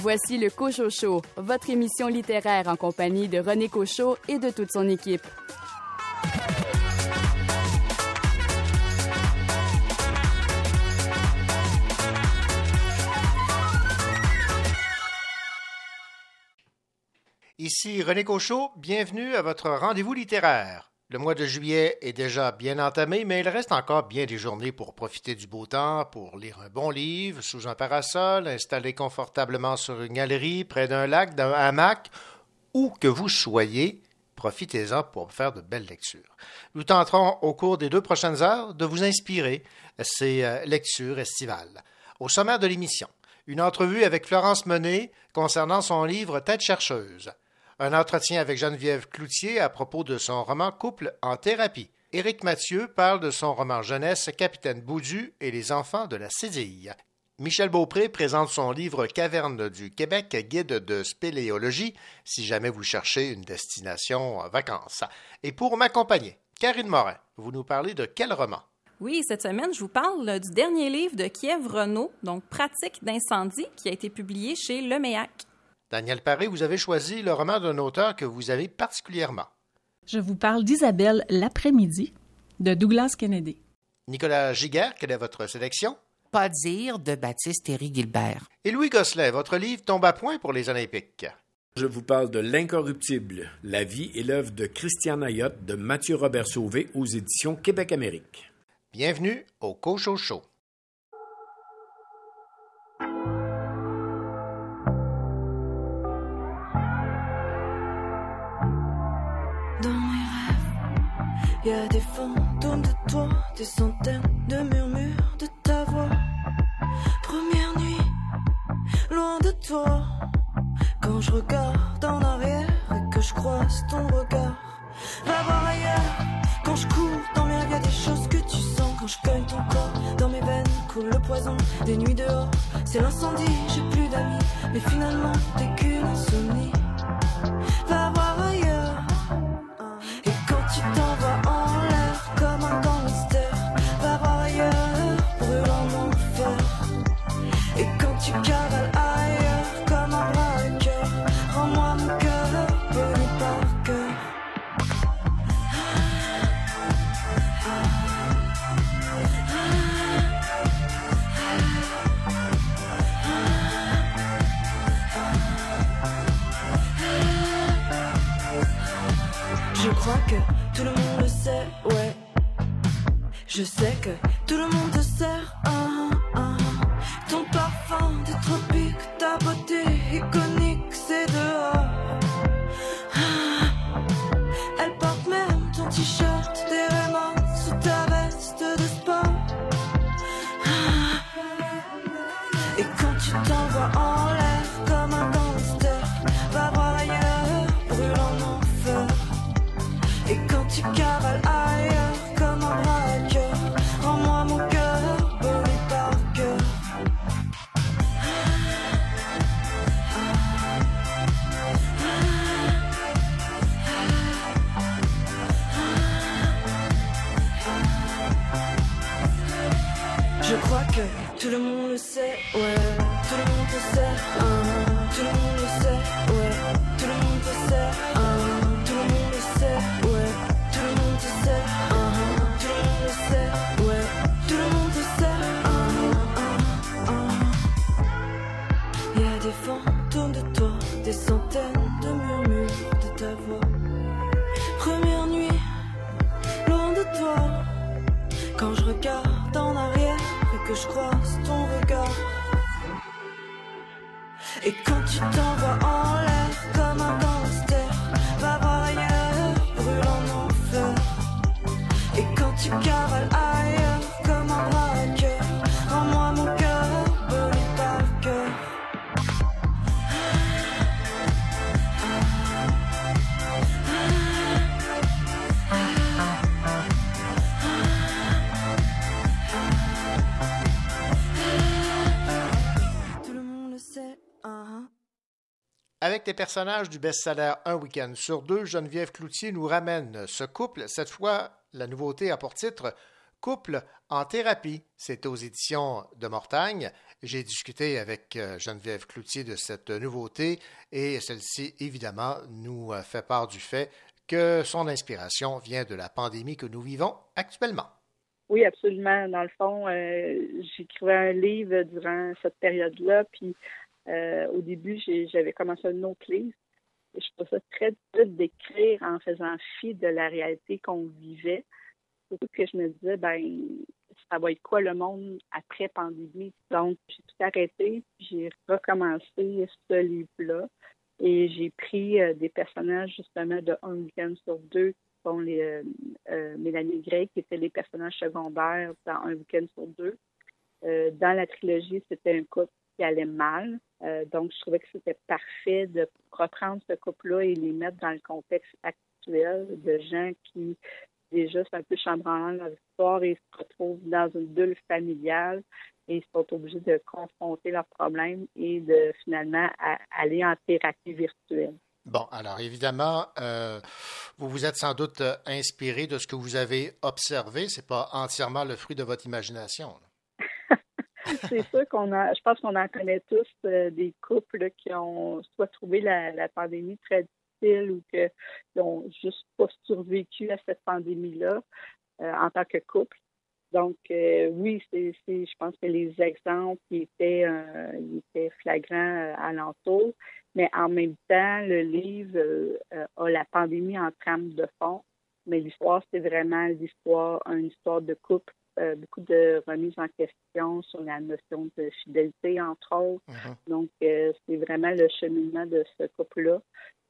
Voici le Cocho Show, votre émission littéraire en compagnie de René Cochot et de toute son équipe. Ici René Cochot, bienvenue à votre rendez-vous littéraire. Le mois de juillet est déjà bien entamé, mais il reste encore bien des journées pour profiter du beau temps, pour lire un bon livre sous un parasol, installé confortablement sur une galerie, près d'un lac, d'un hamac, où que vous soyez, profitez-en pour faire de belles lectures. Nous tenterons au cours des deux prochaines heures de vous inspirer ces euh, lectures estivales. Au sommaire de l'émission, une entrevue avec Florence Menet concernant son livre Tête chercheuse. Un entretien avec Geneviève Cloutier à propos de son roman Couple en thérapie. Éric Mathieu parle de son roman jeunesse Capitaine Boudu et les enfants de la Cédille. Michel Beaupré présente son livre Caverne du Québec, guide de spéléologie, si jamais vous cherchez une destination vacances. Et pour m'accompagner, Karine Morin, vous nous parlez de quel roman? Oui, cette semaine, je vous parle du dernier livre de Kiev Renault, donc Pratique d'incendie, qui a été publié chez Le Daniel Paré, vous avez choisi le roman d'un auteur que vous avez particulièrement. Je vous parle d'Isabelle l'après-midi de Douglas Kennedy. Nicolas Giguère, quelle est votre sélection? Pas dire de Baptiste Héry Gilbert. Et Louis Gosselin, votre livre tombe à point pour les Olympiques. Je vous parle de L'Incorruptible, la vie et l'œuvre de Christian Ayotte de Mathieu Robert Sauvé aux éditions Québec-Amérique. Bienvenue au Cocho Show. Des fantômes de toi, des centaines de murmures de ta voix. Première nuit, loin de toi. Quand je regarde en arrière et que je croise ton regard, va voir ailleurs. Quand je cours dans l'air, y a des choses que tu sens. Quand je cogne ton corps, dans mes veines coule le poison des nuits dehors. C'est l'incendie, j'ai plus d'amis, mais finalement t'es qu'une insomnie. Crois que tout le monde le sait, ouais. Je sais que tout le monde te sert. ah, tout le monde le sait, ouais. Tout le monde le sait, hein. Je croise ton regard. Et quand tu t'envoies en Avec les personnages du best-seller Un week-end sur deux, Geneviève Cloutier nous ramène ce couple. Cette fois, la nouveauté a pour titre Couple en thérapie. C'est aux éditions de Mortagne. J'ai discuté avec euh, Geneviève Cloutier de cette nouveauté et celle-ci, évidemment, nous euh, fait part du fait que son inspiration vient de la pandémie que nous vivons actuellement. Oui, absolument. Dans le fond, euh, j'écrivais un livre durant cette période-là, puis au début, j'avais commencé un autre livre. Je trouvais ça très difficile d'écrire en faisant fi de la réalité qu'on vivait. Surtout que je me disais, ben, ça va être quoi le monde après pandémie? Donc, j'ai tout arrêté, j'ai recommencé ce livre-là et j'ai pris euh, des personnages justement de un week-end sur deux qui sont les euh, euh, Mélanie Gray, qui étaient les personnages secondaires dans un week-end sur deux. dans la trilogie, c'était un couple qui allait mal. donc, je trouvais que c'était parfait de reprendre ce couple-là et les mettre dans le contexte actuel de gens qui déjà, c'est un peu chambranlant leur histoire et se retrouvent dans une bulle familiale et ils sont obligés de confronter leurs problèmes et de finalement aller en thérapie virtuelle. Bon, alors évidemment, euh, vous vous êtes sans doute euh, inspiré de ce que vous avez observé. C'est pas entièrement le fruit de votre imagination. C'est sûr qu'on a, je pense qu'on en connaît tous euh, des couples qui ont soit trouvé la, pandémie très ou qu'ils n'ont juste pas survécu à cette pandémie-là euh, en tant que couple. Donc, euh, oui, c'est, je pense que les exemples étaient, euh, étaient flagrants à l'entour, mais en même temps, le livre a la pandémie en trame de fond, mais l'histoire, c'est vraiment l'histoire, une histoire de couple, beaucoup de remises en question sur la notion de fidélité, entre autres. Mm-hmm. Donc, c'est vraiment le cheminement de ce couple-là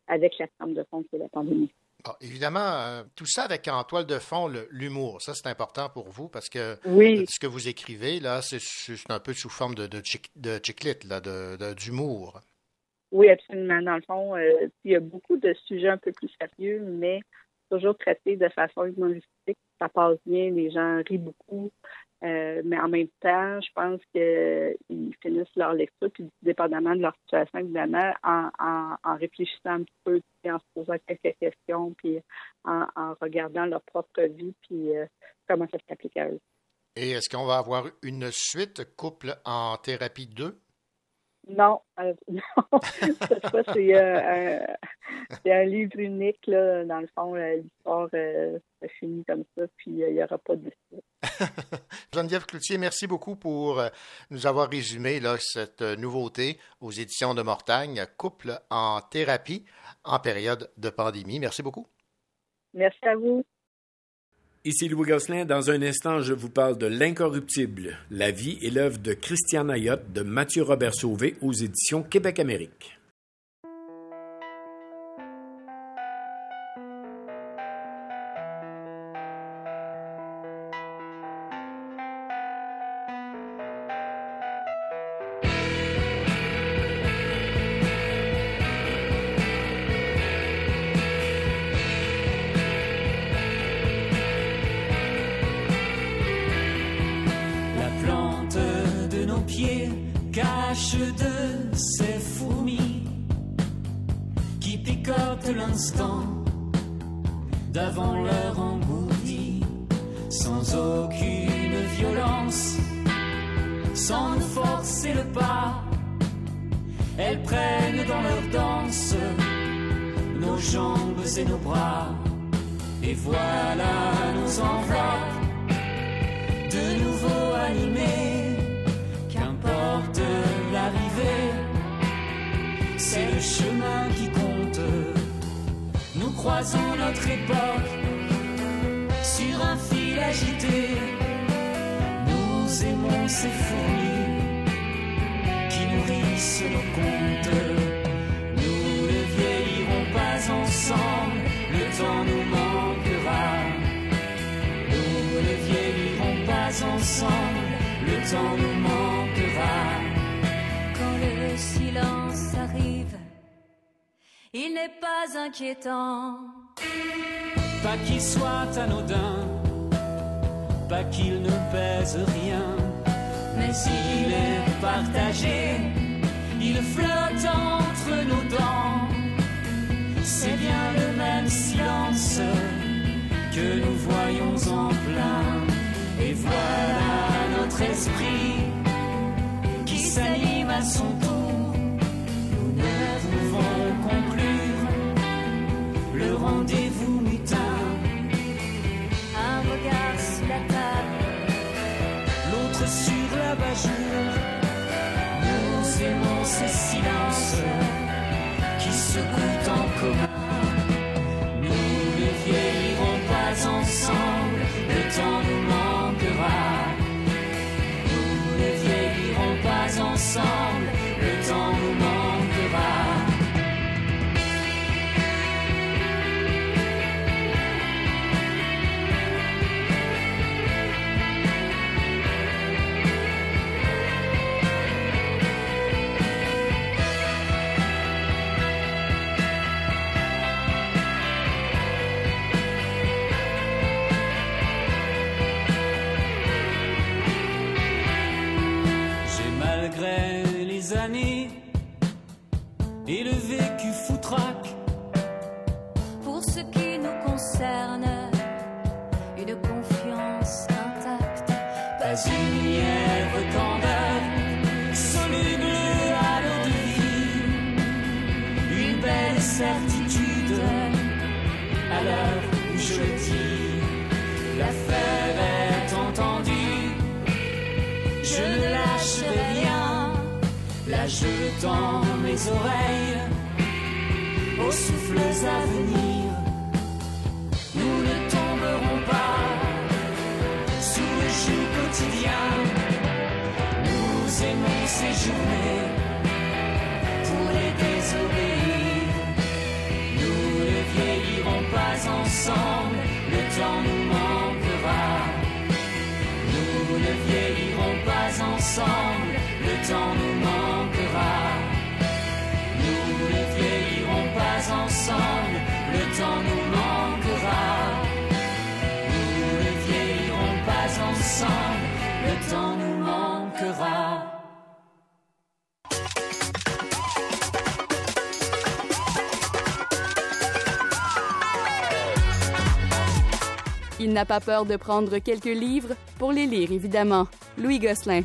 avec la trame de fond de la pandémie. évidemment, euh, tout ça avec en toile de fond l'humour, ça c'est important pour vous parce que ce que vous écrivez là, c'est un peu sous forme de, de, de chiclite, d'humour. Oui, absolument. Dans le fond, euh, il y a beaucoup de sujets un peu plus sérieux, mais toujours traités de façon humoristique. Ça passe bien, les gens rient beaucoup. Euh, mais en même temps, je pense qu'ils finissent leur lecture, puis dépendamment de leur situation, évidemment, en, réfléchissant un petit peu, en se posant quelques questions, puis en, regardant leur propre vie, puis euh, comment ça s'applique à eux. Et est-ce qu'on va avoir une suite couple en thérapie 2? Non, euh, non. cette fois, c'est euh, un, livre unique. Là. Dans le fond, l'histoire euh, se finit comme ça, puis il n'y aura pas de Geneviève Cloutier, merci beaucoup pour nous avoir résumé là, cette nouveauté aux éditions de Mortagne, Couple en thérapie en période de pandémie. Merci beaucoup. Merci à vous. Ici Louis Gosselin. Dans un instant, je vous parle de L'Incorruptible, la vie et l'œuvre de Christian Ayotte de Mathieu Robert Sauvé aux éditions Québec-Amérique. Pas qu'il soit anodin, pas qu'il ne pèse rien, mais s'il est partagé, il flotte entre nos dents. C'est bien le même silence que nous voyons en plein. Et voilà notre esprit qui s'anime à son n'a pas peur de prendre quelques livres pour les lire, évidemment. Louis Gosselin.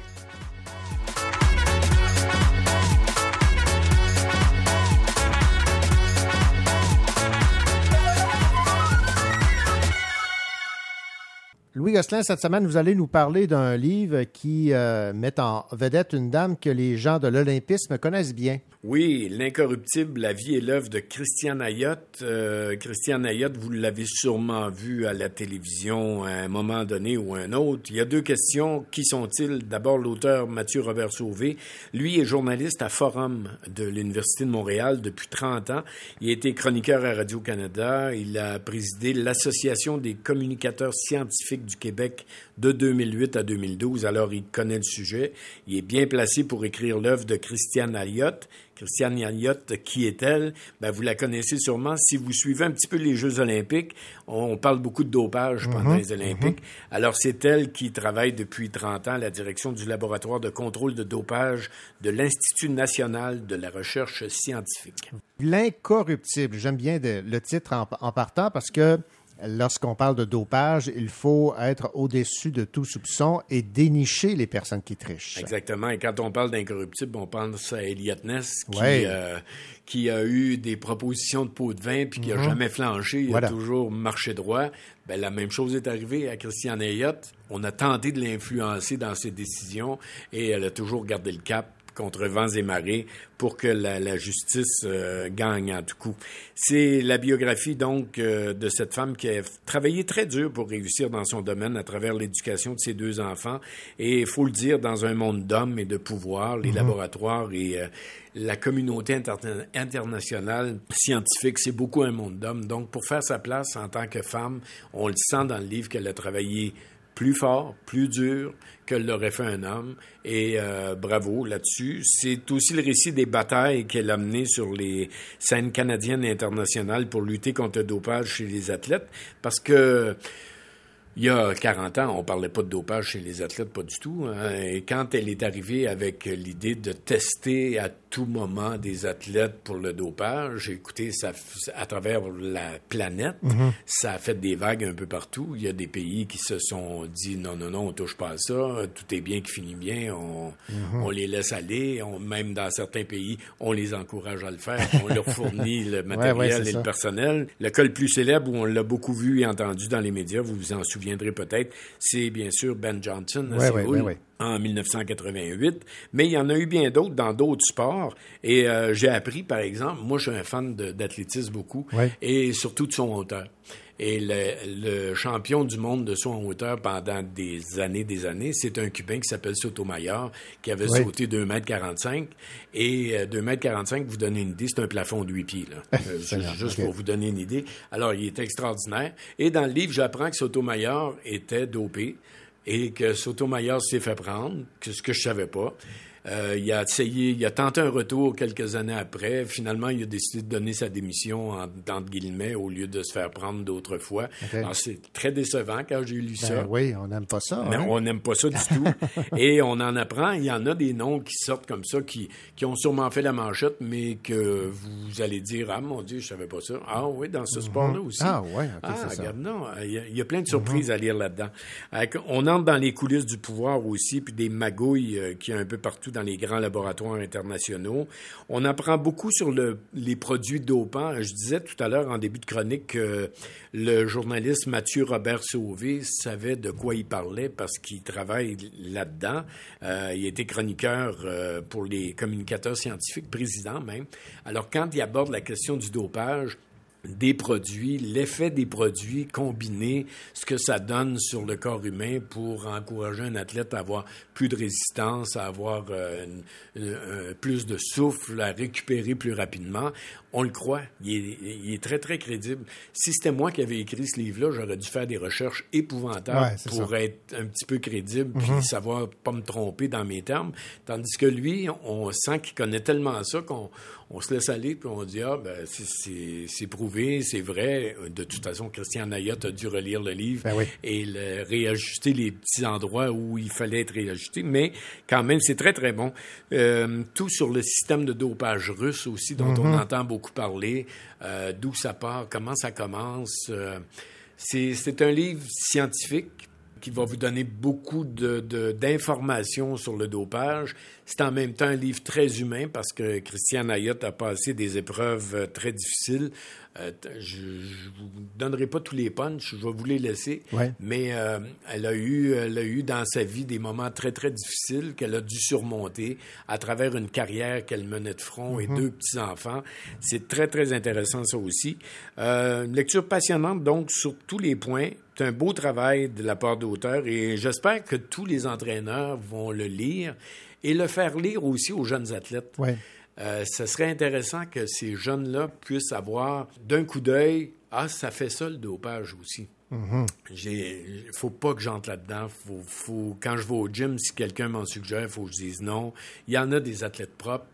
Louis Gosselin, cette semaine, vous allez nous parler d'un livre qui euh, met en vedette une dame que les gens de l'Olympisme connaissent bien. Oui, L'incorruptible, la vie et l'œuvre de Christian Ayotte. Euh, Christian Ayotte, vous l'avez sûrement vu à la télévision à un moment donné ou un autre. Il y a deux questions. Qui sont-ils? D'abord, l'auteur Mathieu Robert Sauvé. Lui est journaliste à Forum de l'Université de Montréal depuis 30 ans. Il a été chroniqueur à Radio-Canada. Il a présidé l'Association des communicateurs scientifiques du Québec de 2008 à 2012. Alors, il connaît le sujet. Il est bien placé pour écrire l'œuvre de Christiane Ayotte. Christiane Ayotte, qui est-elle? Ben, vous la connaissez sûrement. Si vous suivez un petit peu les Jeux olympiques, on parle beaucoup de dopage pendant les Olympiques. Alors, c'est elle qui travaille depuis 30 ans à la direction du laboratoire de contrôle de dopage de l'Institut national de la recherche scientifique. L'incorruptible. J'aime bien de- le titre en, en partant parce que lorsqu'on parle de dopage, il faut être au-dessus de tout soupçon et dénicher les personnes qui trichent. Exactement. Et quand on parle d'incorruptible, on pense à Elliot Ness qui, Ouais. euh, qui a eu des propositions de pot de vin puis qui a jamais flanché. Il Voilà. a toujours marché droit. Ben, la même chose est arrivée à Christiane Ayotte. On a tenté de l'influencer dans ses décisions et elle a toujours gardé le cap contre vents et marées pour que la, la justice euh, gagne en tout coup. C'est la biographie donc euh, de cette femme qui a travaillé très dur pour réussir dans son domaine à travers l'éducation de ses deux enfants et il faut le dire dans un monde d'hommes et de pouvoir, les laboratoires et euh, la communauté inter- internationale scientifique, c'est beaucoup un monde d'hommes. Donc pour faire sa place en tant que femme, on le sent dans le livre qu'elle a travaillé plus fort, plus dur que l'aurait fait un homme. Et euh, bravo là-dessus. C'est aussi le récit des batailles qu'elle a menées sur les scènes canadiennes et internationales pour lutter contre le dopage chez les athlètes. Parce que Il y a 40 ans, on parlait pas de dopage chez les athlètes, pas du tout. hein. Et quand elle est arrivée avec l'idée de tester à tout moment des athlètes pour le dopage, écoutez, ça, à travers la planète, ça a fait des vagues un peu partout. Il y a des pays qui se sont dit non, non, non, on touche pas à ça, tout est bien qui finit bien, on, on les laisse aller. On, même dans certains pays, on les encourage à le faire, on leur fournit le matériel ouais, et ça. le personnel. Le cas le plus célèbre où on l'a beaucoup vu et entendu dans les médias, vous vous en souviendrez peut-être, c'est bien sûr Ben Johnson à Ouais, ouais, Séoul ouais, ouais. en 1988. Mais il y en a eu bien d'autres dans d'autres sports. Et euh, j'ai appris, par exemple, moi je suis un fan d'athlétisme beaucoup, et surtout de son hauteur. Et le, le champion du monde de saut en hauteur pendant des années, des années, c'est un Cubain qui s'appelle Sotomayor, qui avait Oui. sauté 2,45 m. Et euh, 2,45 m, vous donnez une idée, c'est un plafond de 8 pieds. Là. Euh, juste pour vous donner une idée. Alors, il est extraordinaire. Et dans le livre, j'apprends que Sotomayor était dopé et que Sotomayor s'est fait prendre, que ce que je savais pas. Euh, il a essayé, il a tenté un retour quelques années après. Finalement, il a décidé de donner sa démission en, entre guillemets au lieu de se faire prendre d'autres fois. C'est très décevant quand j'ai lu ça. Ben oui, on n'aime pas ça. Mais hein? on n'aime pas ça du tout. Et on en apprend. Il y en a des noms qui sortent comme ça, qui, qui ont sûrement fait la manchette, mais que vous allez dire Ah mon Dieu, je savais pas ça. Ah oui, dans ce sport-là aussi. Ah ouais, ok, Ah, c'est ça. non. Il y, a, il y a plein de surprises à lire là-dedans. Euh, On entre dans les coulisses du pouvoir aussi, puis des magouilles euh, qu'il y a un peu partout dans les grands laboratoires internationaux. On apprend beaucoup sur le, les produits dopants. Je disais tout à l'heure en début de chronique que le journaliste Mathieu Robert Sauvé savait de quoi il parlait parce qu'il travaille là-dedans. Euh, il était chroniqueur euh, pour les communicateurs scientifiques, président même. Alors quand il aborde la question du dopage, des produits, l'effet des produits combinés, ce que ça donne sur le corps humain pour encourager un athlète à avoir plus de résistance, à avoir euh, une- une- un- plus de souffle, à récupérer plus rapidement. On le croit. Il est, il est très, très crédible. Si c'était moi qui avais écrit ce livre-là, j'aurais dû faire des recherches épouvantables Ouais, pour ça. être un petit peu crédible puis savoir pas me tromper dans mes termes. Tandis que lui, on sent qu'il connaît tellement ça qu'on on se laisse aller puis on dit ah ben c'est- prouvé, c'est vrai. De toute façon, Christian Nayotte a dû relire le livre Ben oui. et le- réajuster les petits endroits où il fallait être réajusté. Mais quand même, c'est très très bon. Euh, tout sur le système de dopage russe aussi dont on entend beaucoup parler, euh, d'où ça part, comment ça commence. euh, c'est c'est un livre scientifique qui va vous donner beaucoup de- de- d'informations sur le dopage. C'est en même temps un livre très humain parce que Christiane Ayotte a passé des épreuves euh, très difficiles. Euh, je ne vous donnerai pas tous les punchs, je vais vous les laisser. Ouais. Mais euh, elle, a eu, elle a eu dans sa vie des moments très, très difficiles qu'elle a dû surmonter à travers une carrière qu'elle menait de front et deux petits-enfants. C'est très, très intéressant, ça aussi. Euh, une lecture passionnante, donc, sur tous les points. C'est un beau travail de la part d'auteur et j'espère que tous les entraîneurs vont le lire et le faire lire aussi aux jeunes athlètes. Ouais. Euh, ce serait intéressant que ces jeunes-là puissent avoir d'un coup d'œil, ah, ça fait ça le dopage aussi. Il faut pas que j'entre là-dedans. Faut, faut, quand je vais au gym, si quelqu'un m'en suggère, il faut que je dise non. Il y en a des athlètes propres.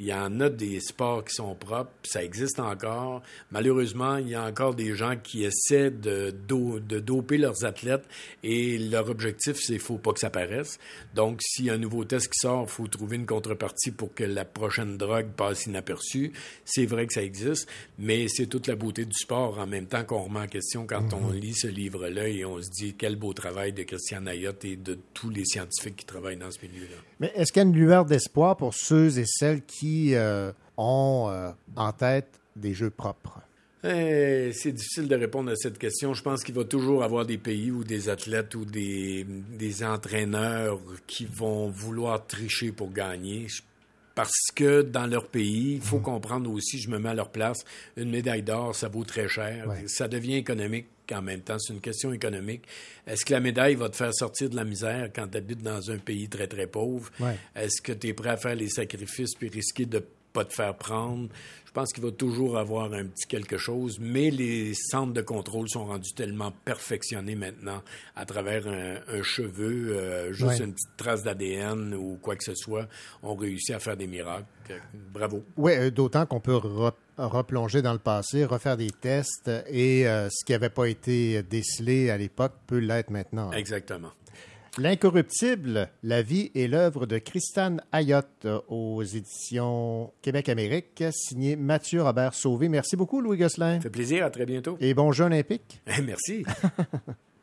Il y en a des sports qui sont propres, ça existe encore. Malheureusement, il y a encore des gens qui essaient de, do- de doper leurs athlètes et leur objectif, c'est faut pas que ça paraisse. Donc, s'il y a un nouveau test qui sort, il faut trouver une contrepartie pour que la prochaine drogue passe inaperçue. C'est vrai que ça existe, mais c'est toute la beauté du sport en même temps qu'on remet en question quand on lit ce livre-là et on se dit quel beau travail de Christian Ayotte et de tous les scientifiques qui travaillent dans ce milieu-là. Mais est-ce qu'il y a une lueur d'espoir pour ceux et celles qui euh, ont euh, en tête des jeux propres? Eh, c'est difficile de répondre à cette question. Je pense qu'il va toujours avoir des pays ou des athlètes ou des, des entraîneurs qui vont vouloir tricher pour gagner. Parce que dans leur pays, il faut comprendre aussi, je me mets à leur place, une médaille d'or, ça vaut très cher. Ouais. Ça devient économique en même temps. C'est une question économique. Est-ce que la médaille va te faire sortir de la misère quand tu habites dans un pays très, très pauvre? Ouais. Est-ce que tu es prêt à faire les sacrifices puis risquer de pas te faire prendre? Je pense qu'il va toujours avoir un petit quelque chose, mais les centres de contrôle sont rendus tellement perfectionnés maintenant à travers un, un cheveu, euh, juste Ouais. une petite trace d'ADN ou quoi que ce soit, on réussit à faire des miracles. Euh, Bravo. Oui, euh, d'autant qu'on peut re- replonger dans le passé, refaire des tests et euh, ce qui n'avait pas été décelé à l'époque peut l'être maintenant. Exactement. L'incorruptible, la vie et l'œuvre de Christane Ayotte aux éditions Québec-Amérique, signé Mathieu Robert Sauvé. Merci beaucoup, Louis Gosselin. Ça fait plaisir, à très bientôt. Et bon jeu olympique. Merci.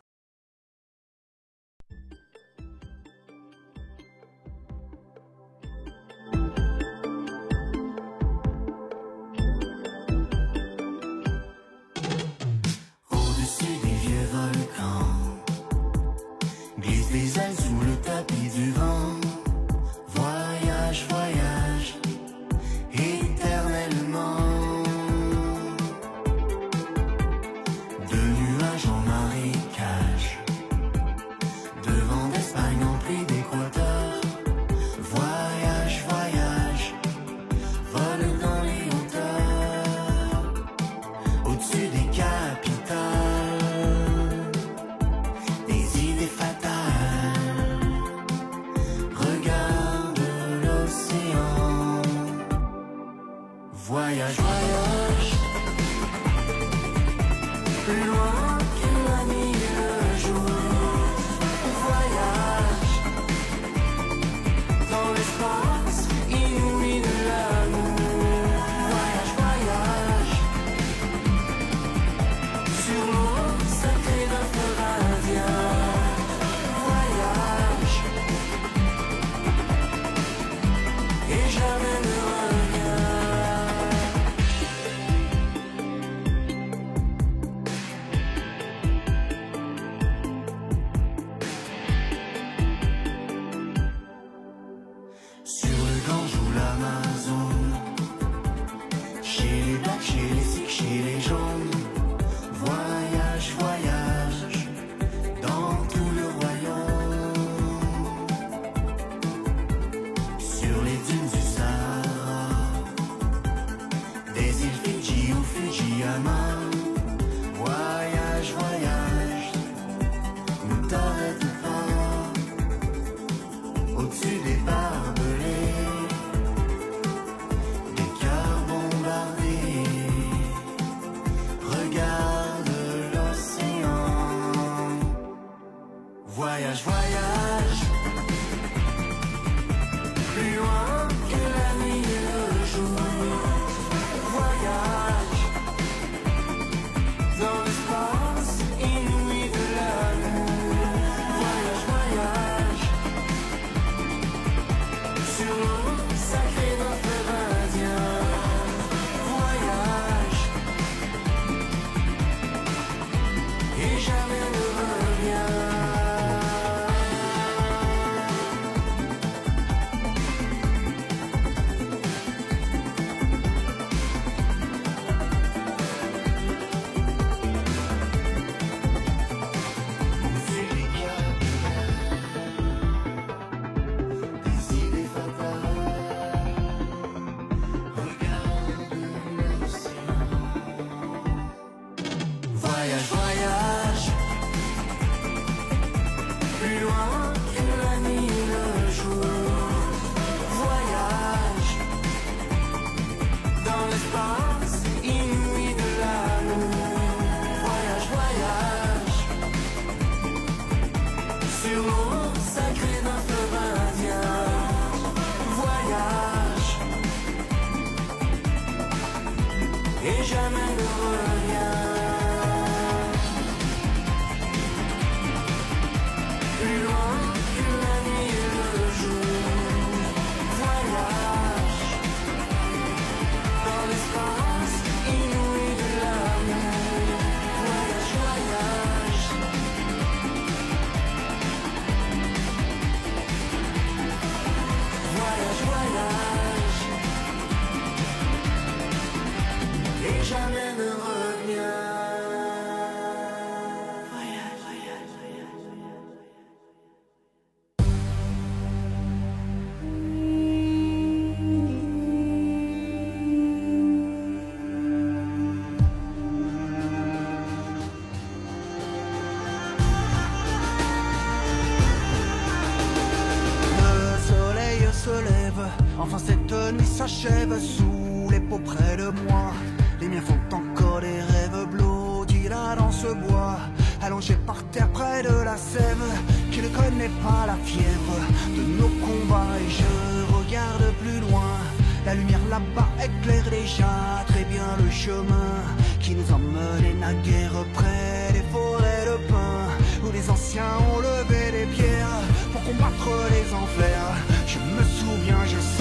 s'achève sous les peaux près de moi. Les miens font encore des rêves blottis là dans ce bois. Allongé par terre près de la sève, qui ne connaît pas la fièvre de nos combats. Et je regarde plus loin. La lumière là-bas éclaire déjà très bien le chemin qui nous emmenait naguère près des forêts de pin où les anciens ont levé des pierres pour combattre les enfers. Je me souviens, je serai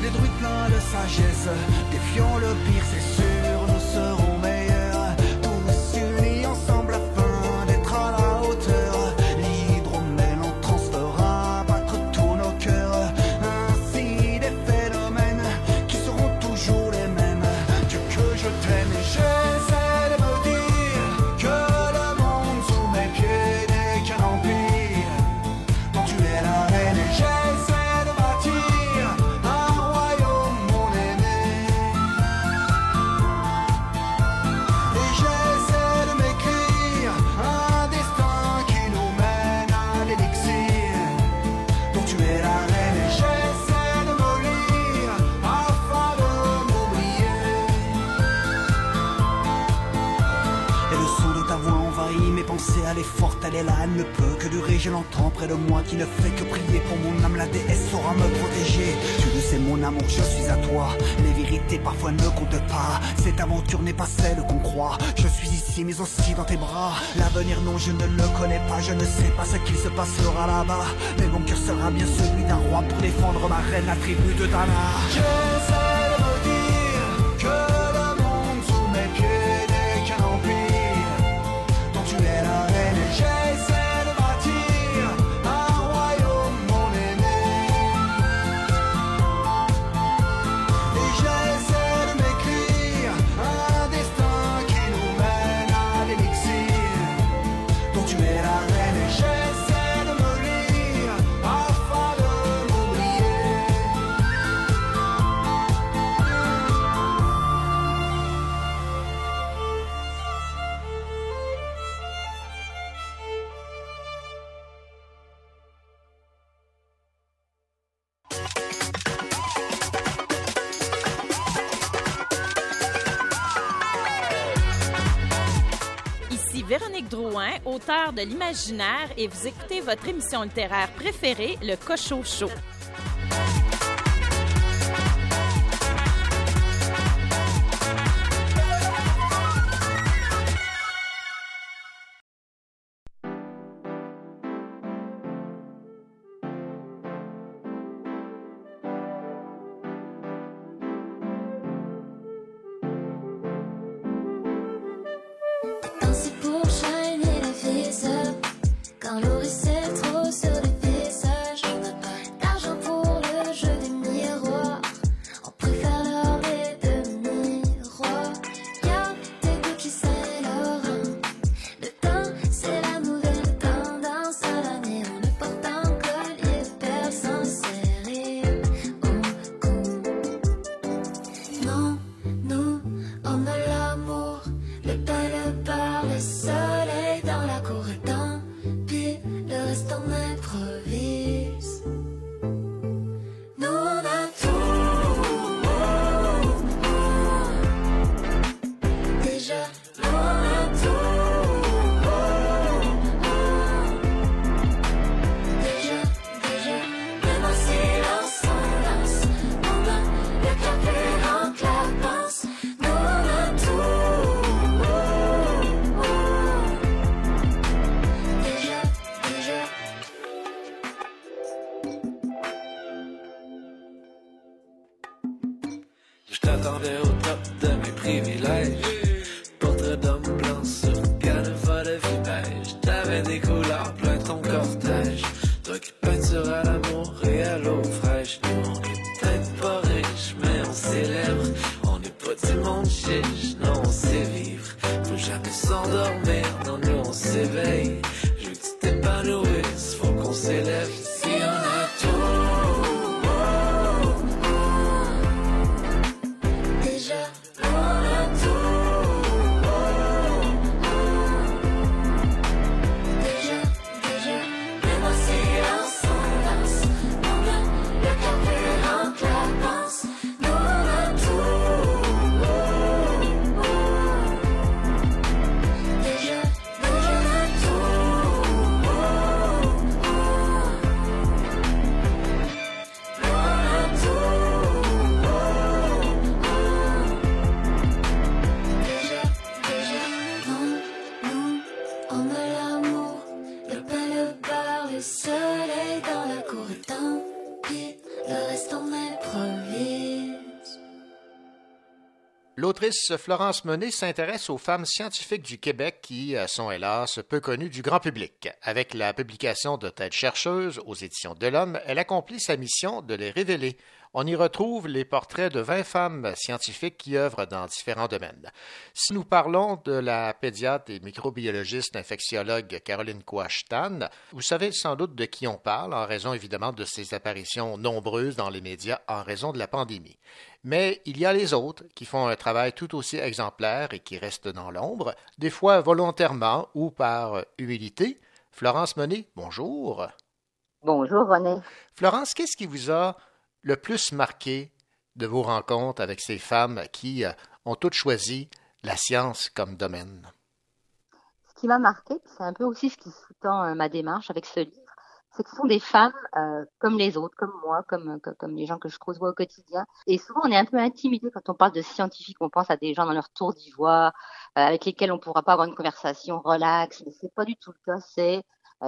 et des druides pleins de sagesse. Défiant le pire, est forte, elle est là, elle ne peut que durer. Je l'entends près de moi qui ne fait que prier pour mon âme. La déesse saura me protéger. Tu le sais, mon amour, je suis à toi. Les vérités parfois ne comptent pas. Cette aventure n'est pas celle qu'on croit. Je suis ici, mais aussi dans tes bras. L'avenir, non, je ne le connais pas. Je ne sais pas ce qu'il se passera là-bas. Mais mon cœur sera bien celui d'un roi pour défendre ma reine, la tribu de Dana. De l'imaginaire, et vous écoutez votre émission littéraire préférée, Le Cochot Show. Florence Monet s'intéresse aux femmes scientifiques du Québec qui sont hélas peu connues du grand public. Avec la publication de Têtes chercheuses aux éditions de l'Homme, elle accomplit sa mission de les révéler. On y retrouve les portraits de 20 femmes scientifiques qui œuvrent dans différents domaines. Si nous parlons de la pédiatre et microbiologiste infectiologue Caroline Coachtan, vous savez sans doute de qui on parle en raison évidemment de ses apparitions nombreuses dans les médias en raison de la pandémie. Mais il y a les autres qui font un travail tout aussi exemplaire et qui restent dans l'ombre, des fois volontairement ou par humilité. Florence Monet, bonjour. Bonjour René. Florence, qu'est-ce qui vous a le plus marqué de vos rencontres avec ces femmes qui euh, ont toutes choisi la science comme domaine? Ce qui m'a marqué, c'est un peu aussi ce qui sous-tend euh, ma démarche avec ce livre, c'est que ce sont des femmes euh, comme les autres, comme moi, comme, comme, comme les gens que je côtoie au quotidien. Et souvent, on est un peu intimidé quand on parle de scientifiques. On pense à des gens dans leur tour d'ivoire, euh, avec lesquels on pourra pas avoir une conversation relaxe. Mais c'est pas du tout le cas. C'est euh,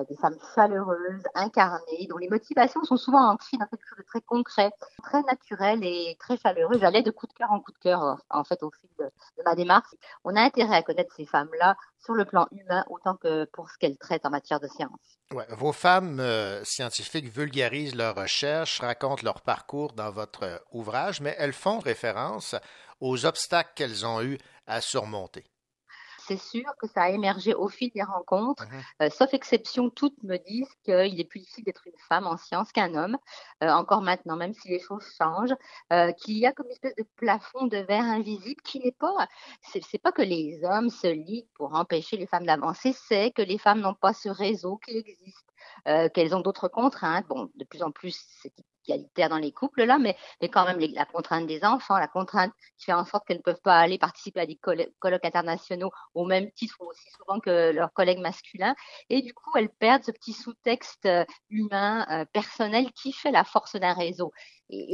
des femmes chaleureuses, incarnées, dont les motivations sont souvent ancrées dans quelque chose de très concret, très naturel et très chaleureux. J'allais de coup de cœur en coup de cœur, euh, en fait, au fil de, ma démarche. On a intérêt à connaître ces femmes-là sur le plan humain autant que pour ce qu'elles traitent en matière de science. Ouais, vos femmes euh, scientifiques vulgarisent leurs recherches, racontent leur parcours dans votre euh, ouvrage, mais elles font référence aux obstacles qu'elles ont eu à surmonter. C'est sûr que ça a émergé au fil des rencontres. Euh, sauf exception, toutes me disent qu'il est plus difficile d'être une femme en sciences qu'un homme, euh, encore maintenant, même si les choses changent, euh, qu'il y a comme une espèce de plafond de verre invisible qui n'est pas, c'est pas que les hommes se liguent pour empêcher les femmes d'avancer, c'est que les femmes n'ont pas ce réseau qui existe, euh, qu'elles ont d'autres contraintes. Bon, de plus en plus, c'est égalitaire dans les couples là, mais, mais quand même la contrainte des enfants, la contrainte qui fait en sorte qu'elles ne peuvent pas aller participer à des coll- colloques internationaux au même titre ou aussi souvent que leurs collègues masculins. Et du coup, elles perdent ce petit sous-texte euh, humain, euh, personnel qui fait la force d'un réseau.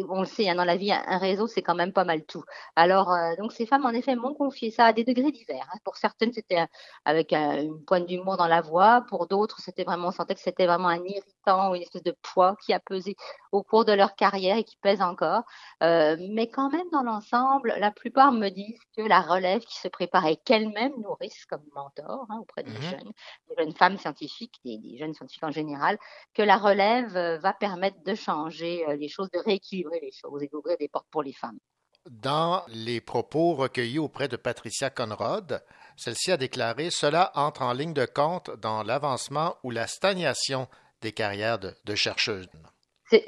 On le sait, hein, dans la vie, un, réseau, c'est quand même pas mal tout. Alors, euh, donc ces femmes, en effet, m'ont confié ça à des degrés divers. hein. Pour certaines, c'était euh, avec un- une pointe d'humour dans la voix. Pour d'autres, c'était vraiment, on sentait que c'était vraiment un irritant ou une espèce de poids qui a pesé au cours de leur carrière et qui pèse encore. Euh, mais quand même, dans l'ensemble, la plupart me disent que la relève qui se prépare et qu'elles-mêmes nourrissent comme mentor hein, auprès des Mhm. jeunes, des jeunes femmes scientifiques, des, des jeunes scientifiques en général, que la relève euh, va permettre de changer euh, les choses, de rééquilibrer les choses et d'ouvrir des portes pour les femmes. Dans les propos recueillis auprès de Patricia Conrad, celle-ci a déclaré Cela entre en ligne de compte dans l'avancement ou la stagnation des carrières de, de chercheuses.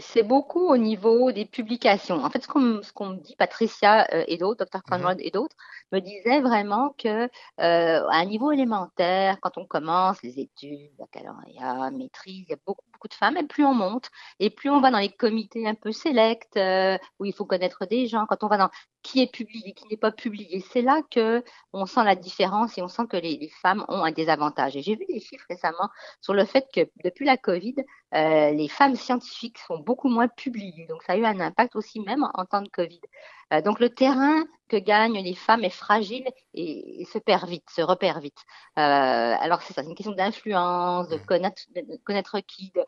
C'est beaucoup au niveau des publications. En fait, ce qu'on me- ce qu'on me dit, Patricia euh, et d'autres, Dr. Conrad et d'autres, me disaient vraiment que euh, à un niveau élémentaire, quand on commence les études, baccalauréat, maîtrise, il y a beaucoup, beaucoup de femmes, et plus on monte, et plus on va dans les comités un peu sélects, euh, où il faut connaître des gens, quand on va dans qui est publié, qui n'est pas publié, c'est là que on sent la différence et on sent que les, femmes ont un désavantage. Et j'ai vu des chiffres récemment sur le fait que depuis la Covid, euh, les femmes scientifiques sont beaucoup moins publiées. Donc ça a eu un impact aussi même en temps de Covid. Euh, donc le terrain que gagnent les femmes est fragile et, et se perd vite, se repère vite. Euh, alors c'est ça, c'est une question d'influence, de connaître, de connaître qui. de-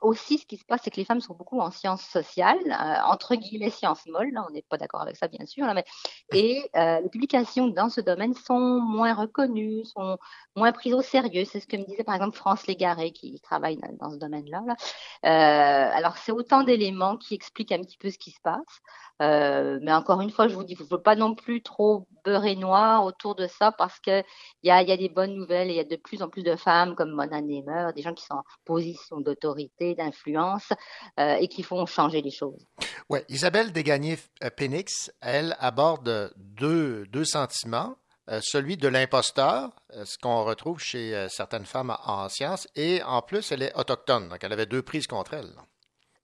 Aussi, ce qui se passe, c'est que les femmes sont beaucoup en sciences sociales, euh, entre guillemets sciences molles. Là, on n'est pas d'accord avec ça, bien sûr. Là, mais, et les publications dans ce domaine sont moins reconnues, sont moins prises au sérieux. C'est ce que me disait par exemple France Légaré, qui travaille dans, ce domaine-là. Là. Euh, alors c'est autant d'éléments qui expliquent un petit peu ce qui se passe. Euh, mais encore une fois, je vous dis, il ne faut pas non plus trop beurrer noir autour de ça parce qu'il y a, y a des bonnes nouvelles et il y a de plus en plus de femmes comme Mona Nemer, des gens qui sont en position d'autorité, d'influence euh, et qui font changer les choses. Oui, Isabelle Desgagnés-Pénix, elle aborde deux, sentiments. Euh, celui de l'imposteur, euh, ce qu'on retrouve chez certaines femmes en sciences, et en plus, elle est autochtone, donc elle avait deux prises contre elle.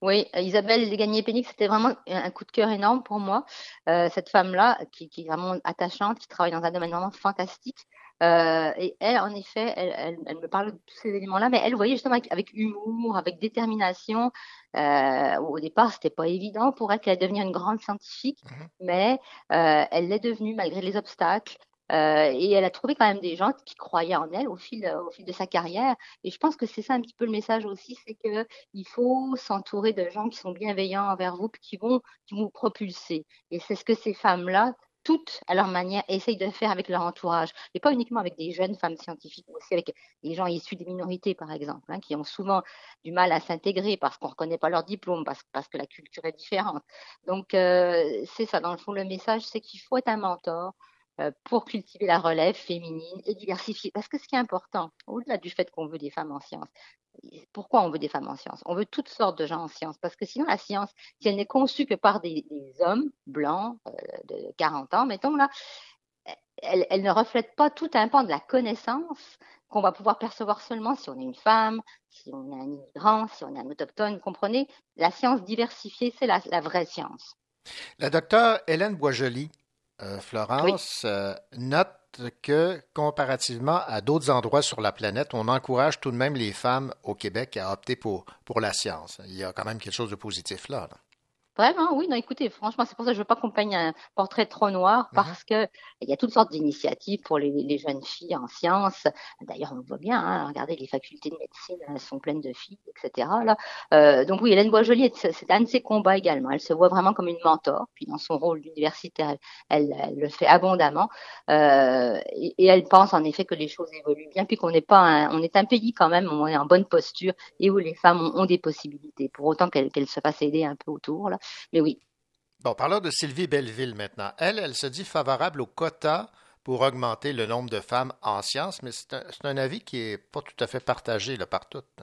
Oui, euh, Isabelle Desgagnés-Pénix, c'était vraiment un coup de cœur énorme pour moi. Euh, cette femme-là, qui, qui est vraiment attachante, qui travaille dans un domaine vraiment fantastique. Euh, et elle, en effet, elle, elle, elle me parle de tous ces éléments-là, mais elle voyait justement avec, avec humour, avec détermination. Euh, au départ, c'était pas évident pour elle qu'elle allait devenir une grande scientifique, mais euh, elle l'est devenue malgré les obstacles. Euh, et elle a trouvé quand même des gens qui croyaient en elle au fil, au fil de sa carrière. Et je pense que c'est ça un petit peu le message aussi, c'est que il faut s'entourer de gens qui sont bienveillants envers vous, qui vont, qui vous propulser. Et c'est ce que ces femmes-là, toutes à leur manière, essayent de faire avec leur entourage. Et pas uniquement avec des jeunes femmes scientifiques, mais aussi avec des gens issus des minorités, par exemple, hein, qui ont souvent du mal à s'intégrer parce qu'on ne reconnaît pas leur diplôme, parce, parce que la culture est différente. Donc, euh, c'est ça, dans le fond, le message, c'est qu'il faut être un mentor euh, pour cultiver la relève féminine et diversifier. Parce que ce qui est important, au-delà du fait qu'on veut des femmes en sciences, pourquoi on veut des femmes en sciences? On veut toutes sortes de gens en sciences, parce que sinon la science, si elle n'est conçue que par des, hommes blancs euh, de 40 ans, mettons là, elle, ne reflète pas tout un pan de la connaissance qu'on va pouvoir percevoir seulement si on est une femme, si on est un immigrant, si on est un autochtone. Comprenez? La science diversifiée, c'est la, la, vraie science. La docteure Hélène Boisjoli, euh, Florence, oui. euh, note que comparativement à d'autres endroits sur la planète, on encourage tout de même les femmes au Québec à opter pour, pour la science. Il y a quand même quelque chose de positif là. là. Vraiment, oui. Non, écoutez, franchement, c'est pour ça que je veux pas qu'on peigne un portrait trop noir parce mm -hmm. que il y a toutes sortes d'initiatives pour les, les, jeunes filles en sciences. D'ailleurs, on le voit bien. Hein, regardez, les facultés de médecine elles sont pleines de filles, etc. Là. Euh, donc oui, Hélène Boisjoli, c'est un de ses combats également. Elle se voit vraiment comme une mentor. Puis dans son rôle d'universitaire, elle, le fait abondamment. Euh, et, et, elle pense en effet que les choses évoluent bien, puis qu'on n'est pas, un, on est un pays quand même, on est en bonne posture et où les femmes ont, ont des possibilités, pour autant qu'elles qu se fassent aider un peu autour. Là. Mais oui. Bon, parlons de Sylvie Belleville maintenant. Elle, elle se dit favorable au quota pour augmenter le nombre de femmes en sciences, mais c'est un, un, avis qui n'est pas tout à fait partagé là, par toutes.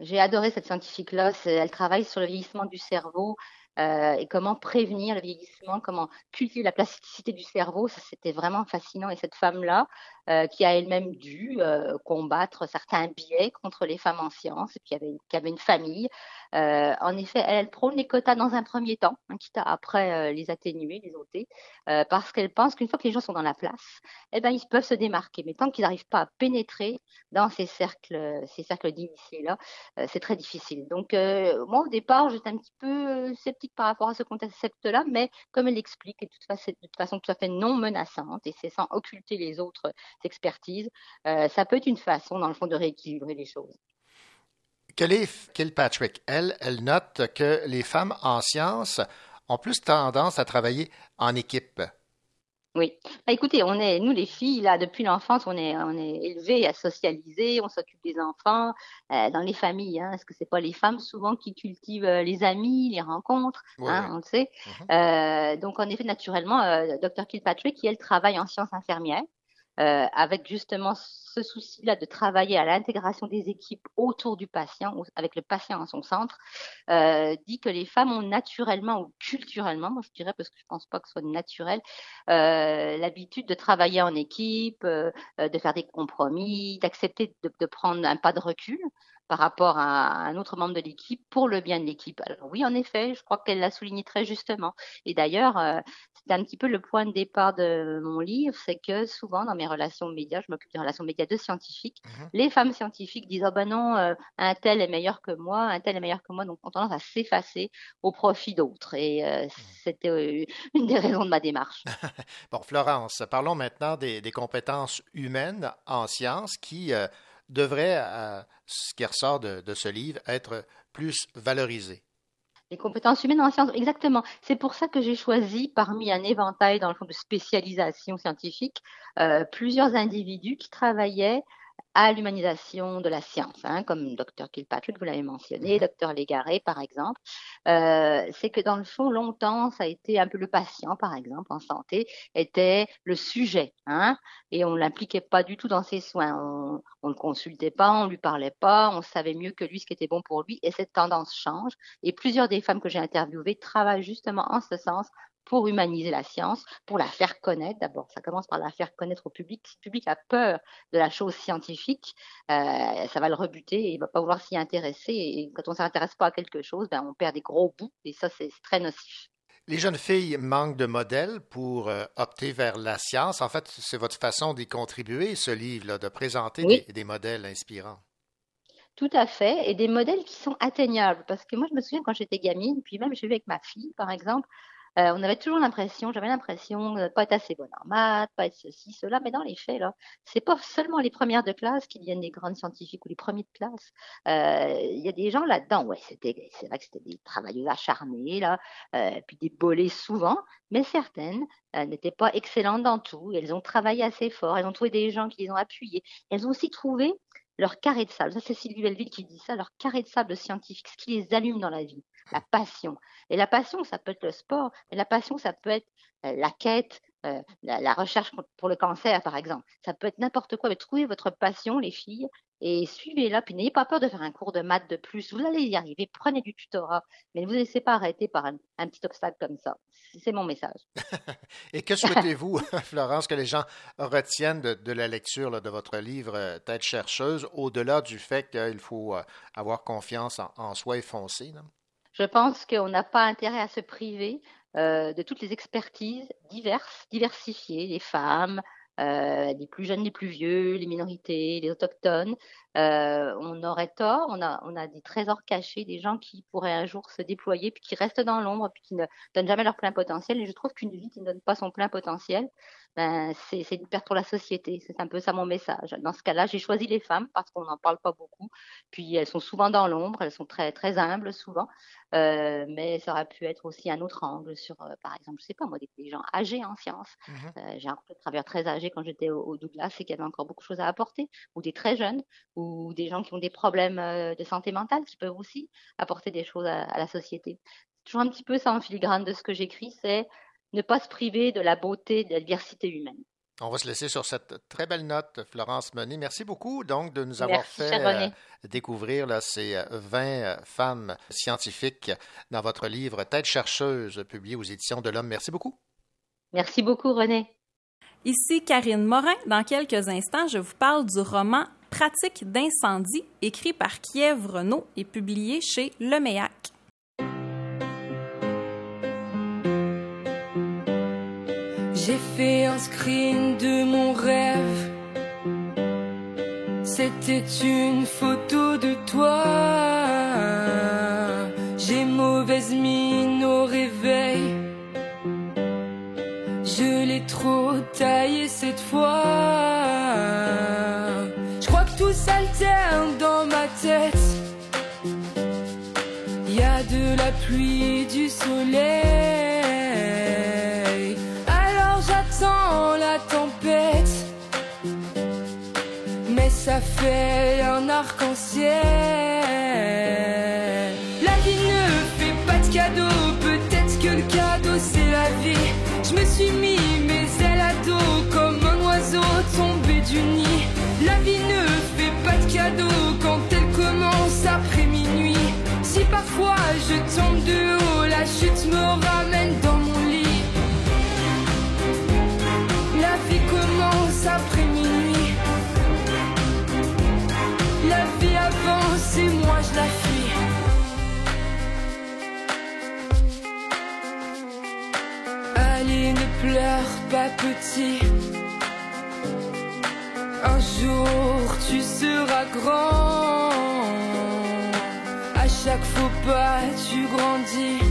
J'ai adoré cette scientifique-là. Elle travaille sur le vieillissement du cerveau euh, et comment prévenir le vieillissement, comment cultiver la plasticité du cerveau. Ça, c'était vraiment fascinant. Et cette femme-là, euh, qui a elle-même dû euh, combattre certains biais contre les femmes en sciences, qui avait, qui avait une famille. Euh, en effet, elle, prône les quotas dans un premier temps, hein, quitte à après les atténuer, les ôter, parce qu'elle pense qu'une fois que les gens sont dans la place, eh ben, ils peuvent se démarquer. Mais tant qu'ils n'arrivent pas à pénétrer dans ces cercles, ces cercles d'initiés-là, c'est très difficile. Donc, moi, au départ, j'étais un petit peu sceptique par rapport à ce concept-là, mais comme elle l'explique, de toute, façon, de toute façon tout à fait non menaçante, et c'est sans occulter les autres expertises, euh, ça peut être une façon, dans le fond, de rééquilibrer les choses. Kelly Kilpatrick, elle, elle note que les femmes en sciences ont plus tendance à travailler en équipe. Oui. Bah, écoutez, on est, nous les filles, là, depuis l'enfance, on est, on est élevées à socialiser, on s'occupe des enfants, euh, dans les familles. Hein, Est-ce que c'est pas les femmes souvent qui cultivent euh, les amis, les rencontres, hein, on le sait. Mm -hmm. euh, donc en effet, naturellement, Dr Kilpatrick, qui elle travaille en sciences infirmières, euh, avec justement ce souci-là de travailler à l'intégration des équipes autour du patient, avec le patient en son centre, euh, dit que les femmes ont naturellement ou culturellement, moi je dirais parce que je pense pas que ce soit naturel, euh, l'habitude de travailler en équipe, de faire des compromis, d'accepter de, de, prendre un pas de recul. Par rapport à un autre membre de l'équipe pour le bien de l'équipe. Alors oui, en effet, je crois qu'elle l'a souligné très justement. Et d'ailleurs, euh, c'est un petit peu le point de départ de mon livre, c'est que souvent dans mes relations médias, je m'occupe des relations médias de scientifiques, Mhm. les femmes scientifiques disent oh ben non, euh, un tel est meilleur que moi, un tel est meilleur que moi, donc ont tendance à s'effacer au profit d'autres. Et euh, c'était euh, une des raisons de ma démarche. Bon, Florence, parlons maintenant des, des compétences humaines en sciences qui devraient, euh, ce qui ressort de, ce livre, être plus valorisées. Les compétences humaines en sciences, exactement. C'est pour ça que j'ai choisi, parmi un éventail dans le fond de spécialisation scientifique, euh, plusieurs individus qui travaillaient à l'humanisation de la science, hein, comme Dr Kilpatrick, vous l'avez mentionné, Dr Légaré, par exemple. Euh, c'est que dans le fond, longtemps, ça a été un peu le patient, par exemple, en santé, était le sujet, hein, et on l'impliquait pas du tout dans ses soins. On, on le consultait pas, on lui parlait pas, on savait mieux que lui ce qui était bon pour lui, et cette tendance change. Et plusieurs des femmes que j'ai interviewées travaillent justement en ce sens pour humaniser la science, pour la faire connaître. D'abord, ça commence par la faire connaître au public. Si le public a peur de la chose scientifique, euh, ça va le rebuter et il va pas vouloir s'y intéresser. Et quand on s'intéresse pas à quelque chose, ben, on perd des gros bouts et ça, c'est très nocif. Les jeunes filles manquent de modèles pour euh, opter vers la science. En fait, c'est votre façon d'y contribuer, ce livre-là, de présenter Oui. des, des modèles inspirants. Tout à fait, et des modèles qui sont atteignables. Parce que moi, je me souviens quand j'étais gamine, puis même j'ai vu avec ma fille, par exemple, euh, on avait toujours l'impression, j'avais l'impression de pas être assez bonne en maths, pas être ceci, cela, mais dans les faits, là, c'est pas seulement les premières de classe qui deviennent des grandes scientifiques ou les premiers de classe. Euh, Il y a des gens là-dedans, ouais, c'est vrai que c'était des travailleuses acharnées, là, euh, puis des bolées souvent, mais certaines euh, n'étaient pas excellentes dans tout. Elles ont travaillé assez fort, elles ont trouvé des gens qui les ont appuyées. Elles ont aussi trouvé leur carré de sable. Ça, c'est Sylvie Belleville qui dit ça, leur carré de sable scientifique, ce qui les allume dans la vie, la passion. Et la passion, ça peut être le sport, mais la passion, ça peut être euh, la quête, euh, la, recherche pour- le cancer, par exemple. Ça peut être n'importe quoi, mais trouvez votre passion, les filles, et suivez-la, puis n'ayez pas peur de faire un cours de maths de plus. Vous allez y arriver, prenez du tutorat, mais ne vous laissez pas arrêter par un, petit obstacle comme ça. C'est mon message. Et que souhaitez-vous, Florence, que les gens retiennent de, la lecture de votre livre euh, Tête chercheuse, au-delà du fait qu'il faut avoir confiance en, soi et foncer? Je pense qu'on n'a pas intérêt à se priver euh, de toutes les expertises diverses, diversifiées, les femmes, euh, les plus jeunes, les plus vieux, les minorités, les autochtones. Euh, on aurait tort, on a, on a des trésors cachés, des gens qui pourraient un jour se déployer, puis qui restent dans l'ombre, puis qui ne donnent jamais leur plein potentiel. Et je trouve qu'une vie qui ne donne pas son plein potentiel, ben, c'est une perte pour la société. C'est un peu ça mon message. Dans ce cas-là, j'ai choisi les femmes parce qu'on n'en parle pas beaucoup. Puis elles sont souvent dans l'ombre, elles sont très, très humbles souvent. Euh, mais ça aurait pu être aussi un autre angle sur, euh, par exemple, je sais pas moi, des, des gens âgés en sciences. Euh, j'ai rencontré des travailleurs très âgés quand j'étais au, au Douglas et qui avaient encore beaucoup de choses à apporter, ou des très jeunes, ou des gens qui ont des problèmes de santé mentale qui peuvent aussi apporter des choses à, à la société. C'est toujours un petit peu ça en filigrane de ce que j'écris, c'est ne pas se priver de la beauté, de la diversité humaine. On va se laisser sur cette très belle note, Florence Menet. Merci beaucoup donc de nous avoir Merci, fait euh, découvrir là, ces euh, 20 euh, femmes scientifiques dans votre livre Tête chercheuse, publié aux éditions de l'Homme. Merci beaucoup. Merci beaucoup, René. Ici Karine Morin. Dans quelques instants, je vous parle du roman Pratique d'incendie, écrit par Kiev Renaud et publié chez Le Méac. J'ai fait un screen de mon rêve. C'était une photo de toi. J'ai mauvaise mine au réveil. Je l'ai trop taillé cette fois. Je crois que tout s'alterne dans ma tête. Y a de la pluie, du soleil. Fait un arc-en-ciel. La vie ne fait pas de cadeau. Peut-être que le cadeau c'est la vie. Je me suis mis mes ailes à dos comme un oiseau tombé du nid. La vie ne fait pas de cadeau quand elle commence après minuit. Si parfois je tombe de haut, la chute me ramène dans mon lit. La vie commence après minuit. je la fuis. Allez, ne pleure pas petit. Un jour tu seras grand. À chaque faux pas tu grandis.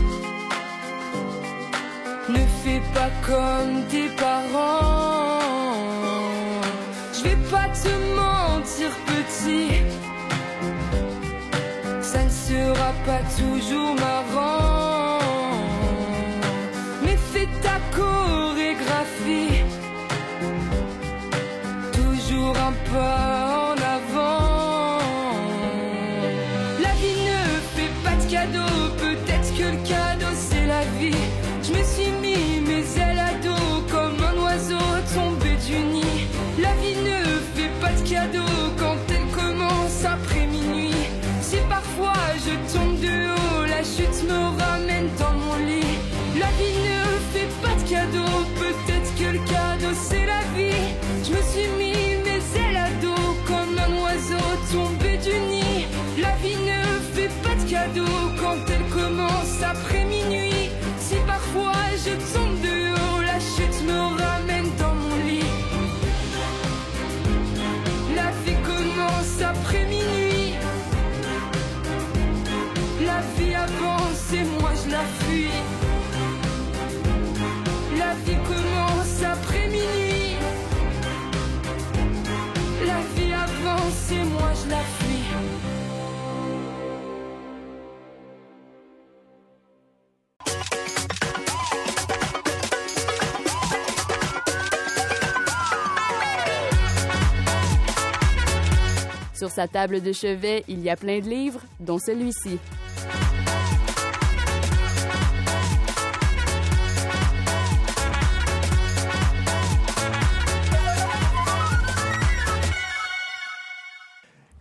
Ne fais pas comme tes parents. Je vais pas te mentir petit. Sera pas toujours marrant. Mais fais ta chorégraphie. Toujours un pas commence Sur sa table de chevet, il y a plein de livres, dont celui-ci.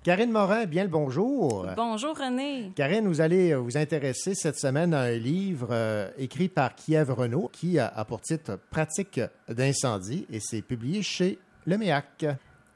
Karine Morin, bien le bonjour. Bonjour René. Karine, vous allez euh, vous intéresser cette semaine à un livre euh, écrit par Kiev Renault qui a, a pour titre Pratique d'incendie et c'est publié chez Le Méac.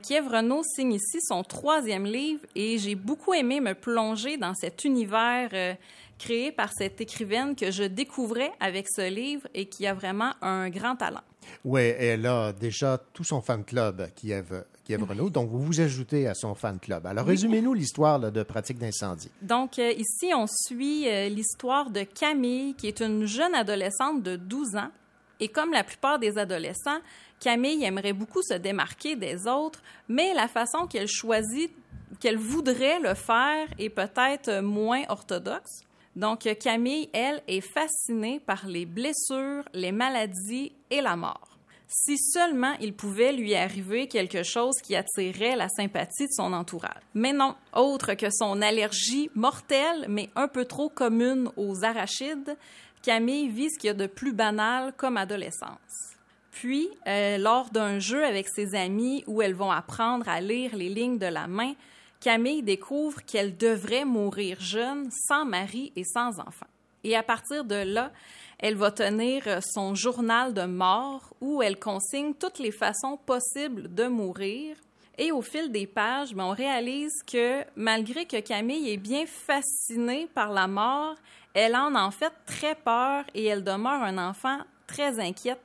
Kiev Renault signe ici son troisième livre et j'ai beaucoup aimé me plonger dans cet univers euh, créé par cette écrivaine que je découvrais avec ce livre et qui a vraiment un grand talent. Oui, elle a déjà tout son fan club, Kiev, Kiev Renault, donc vous vous ajoutez à son fan club. Alors, Oui. résumez-nous l'histoire de Pratique d'incendie. Donc euh, ici, on suit euh, l'histoire de Camille, qui est une jeune adolescente de 12 ans. Et comme la plupart des adolescents, Camille aimerait beaucoup se démarquer des autres, mais la façon qu'elle choisit, qu'elle voudrait le faire est peut-être moins orthodoxe. Donc Camille, elle, est fascinée par les blessures, les maladies et la mort. Si seulement il pouvait lui arriver quelque chose qui attirait la sympathie de son entourage. Mais non, autre que son allergie mortelle, mais un peu trop commune aux arachides, Camille vit ce qu'il y a de plus banal comme adolescence. Puis, euh, lors d'un jeu avec ses amis où elles vont apprendre à lire les lignes de la main, Camille découvre qu'elle devrait mourir jeune, sans mari et sans enfant. Et à partir de là, elle va tenir euh, son journal de mort où elle consigne toutes les façons possibles de mourir. Et au fil des pages, ben, on réalise que malgré que Camille est bien fascinée par la mort, elle en a en fait très peur et elle demeure un enfant très inquiète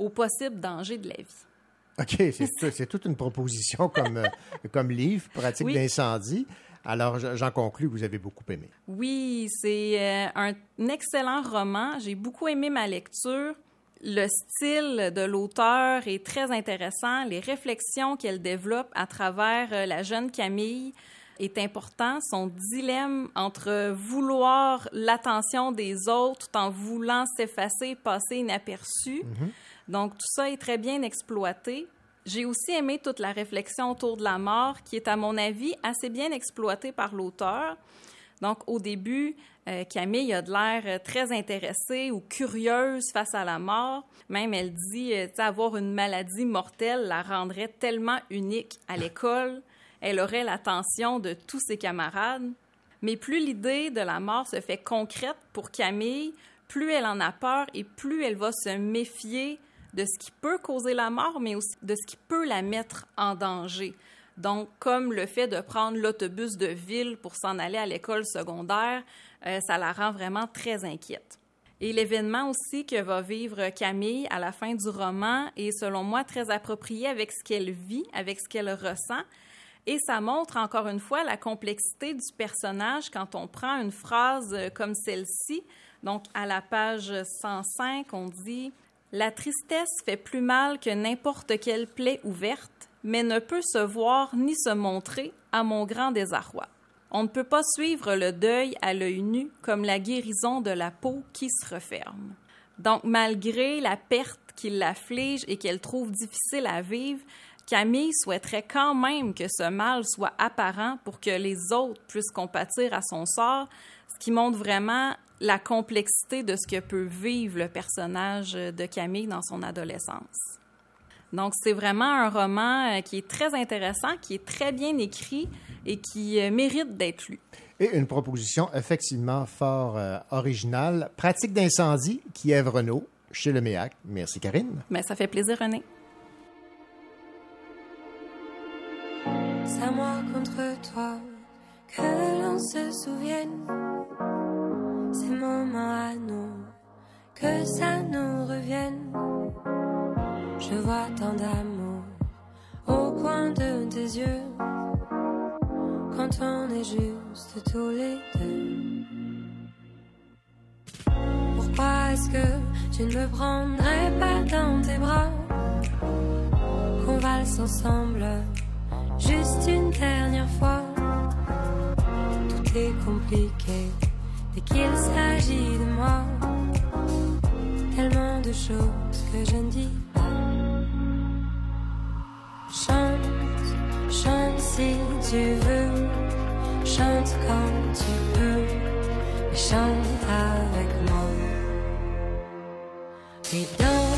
au possible danger de la vie. OK, c'est tout- c'est toute une proposition comme, euh, comme livre, Pratique Oui. d'incendie. Alors, je- j'en conclus que vous avez beaucoup aimé. Oui, c'est euh, un excellent roman. J'ai beaucoup aimé ma lecture. Le style de l'auteur est très intéressant. Les réflexions qu'elle développe à travers euh, la jeune Camille est important. Son dilemme entre vouloir l'attention des autres tout en voulant s'effacer, passer inaperçu. Donc, tout ça est très bien exploité. J'ai aussi aimé toute la réflexion autour de la mort, qui est, à mon avis, assez bien exploitée par l'auteur. Donc, au début, euh, Camille a de l'air euh, très intéressée ou curieuse face à la mort. Même, elle dit, euh, avoir une maladie mortelle la rendrait tellement unique à l'école. Elle aurait l'attention de tous ses camarades. Mais plus l'idée de la mort se fait concrète pour Camille, plus elle en a peur et plus elle va se méfier de ce qui peut causer la mort, mais aussi de ce qui peut la mettre en danger. Donc, comme le fait de prendre l'autobus de ville pour s'en aller à l'école secondaire, euh, ça la rend vraiment très inquiète. Et l'événement aussi que va vivre Camille à la fin du roman est, selon moi, très approprié avec ce qu'elle vit, avec ce qu'elle ressent. Et ça montre encore une fois la complexité du personnage quand on prend une phrase comme celle-ci. Donc, à la page 105, on dit La tristesse fait plus mal que n'importe quelle plaie ouverte, mais ne peut se voir ni se montrer à mon grand désarroi. On ne peut pas suivre le deuil à l'œil nu comme la guérison de la peau qui se referme. Donc, malgré la perte qui l'afflige et qu'elle trouve difficile à vivre, Camille souhaiterait quand même que ce mal soit apparent pour que les autres puissent compatir à son sort, qui montre vraiment la complexité de ce que peut vivre le personnage de Camille dans son adolescence. Donc, c'est vraiment un roman euh, qui est très intéressant, qui est très bien écrit et qui euh, mérite d'être lu. Et une proposition effectivement fort euh, originale. Pratique d'incendie qui est Renault chez le MEAC. Merci, Karine. Mais ça fait plaisir, René. C'est à moi contre toi que l'on se souvienne. Ces moments à nous, que ça nous revienne. Je vois tant d'amour au coin de tes yeux. Quand on est juste tous les deux. Pourquoi est-ce que tu ne me prendrais pas dans tes bras? Qu'on valse ensemble juste une dernière fois. Tout est compliqué dès qu'il s'agit de moi. Tellement de choses que je ne dis pas. Chante, chante si tu veux. Chante quand tu peux. Et chante avec moi. Et danse,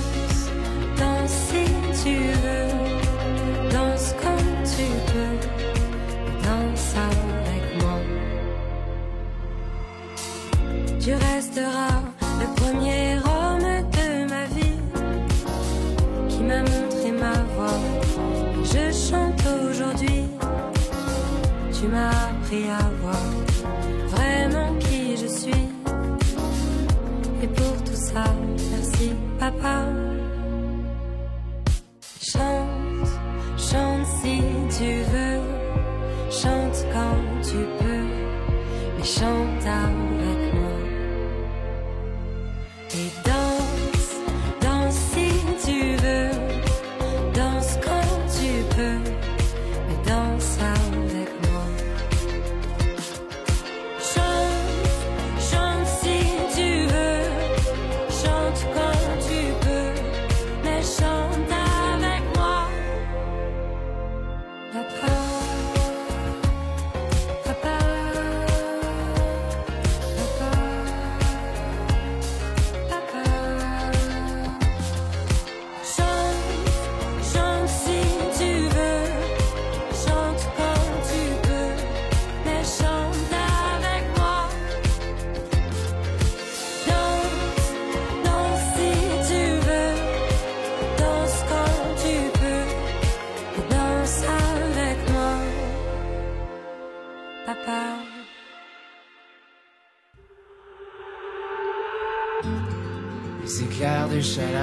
Tu resteras le premier homme de ma vie qui m'a montré ma voix. Je chante aujourd'hui. Tu m'as appris à voir vraiment qui je suis. Et pour tout ça, merci papa. Chante, chante si tu veux. Chante quand tu peux. Mais chante avec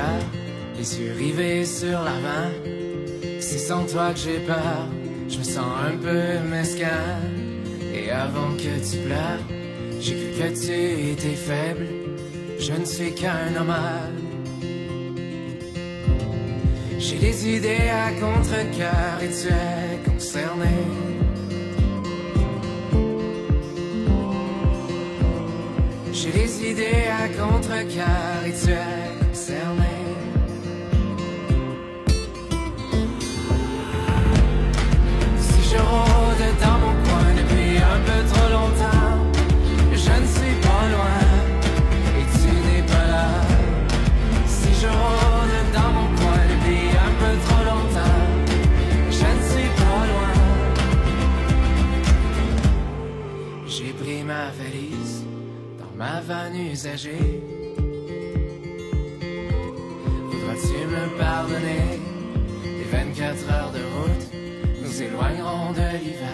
chaleur, les yeux rivés sur l'avant. C'est sans toi que j'ai peur, je me sens un peu mesquin. Et avant que tu pleures, j'ai cru que tu étais faible. Je ne suis qu'un homme. J'ai des idées à contre-cœur et tu es concerné. J'ai des idées à contre-cœur et tu es concerné. Ma valise dans ma vanne usagée. Voudras-tu me pardonner Les 24 heures de route? nous éloignerons de l'hiver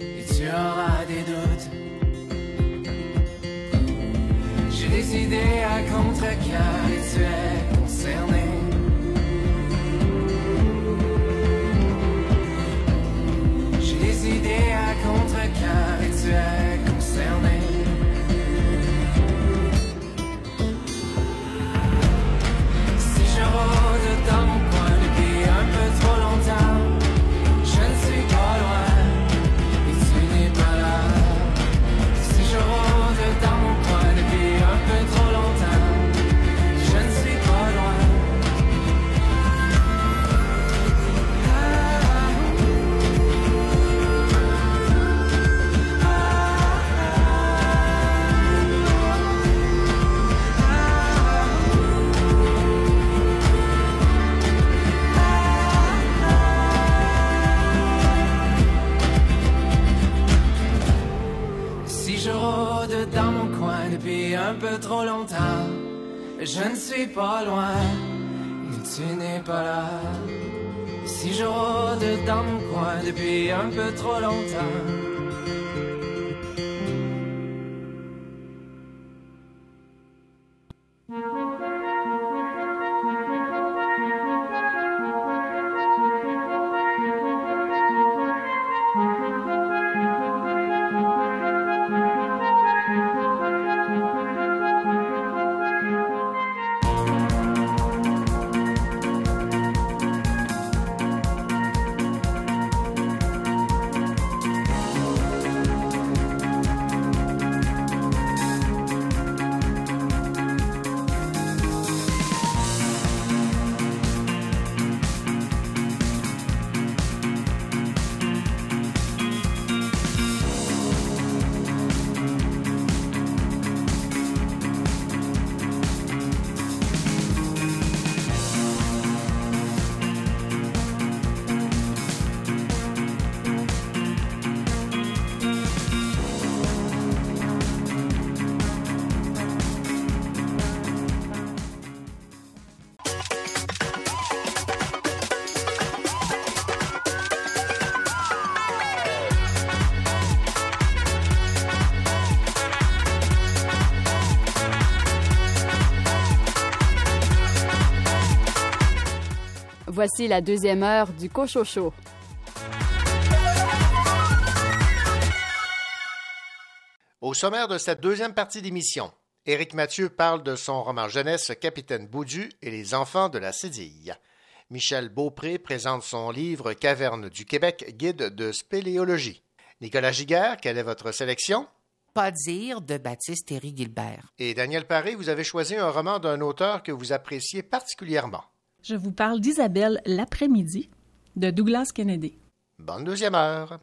et tu auras des doutes. J'ai des idées à contre-cœur et tu es concerné. J'ai des idées à je ne suis pas loin, et tu n'es pas là. Si je rôde dans mon coin depuis un peu trop longtemps. Voici la deuxième heure du Cochocho. Au sommaire de cette deuxième partie d'émission, Éric Mathieu parle de son roman jeunesse Capitaine Boudu et les enfants de la Cédille. Michel Beaupré présente son livre Caverne du Québec, guide de spéléologie. Nicolas Giguère, quelle est votre sélection? Pas dire de Baptiste Héry Gilbert. Et Daniel Paré, vous avez choisi un roman d'un auteur que vous appréciez particulièrement. Je vous parle d'Isabelle l'après-midi de Douglas Kennedy. Bonne deuxième heure.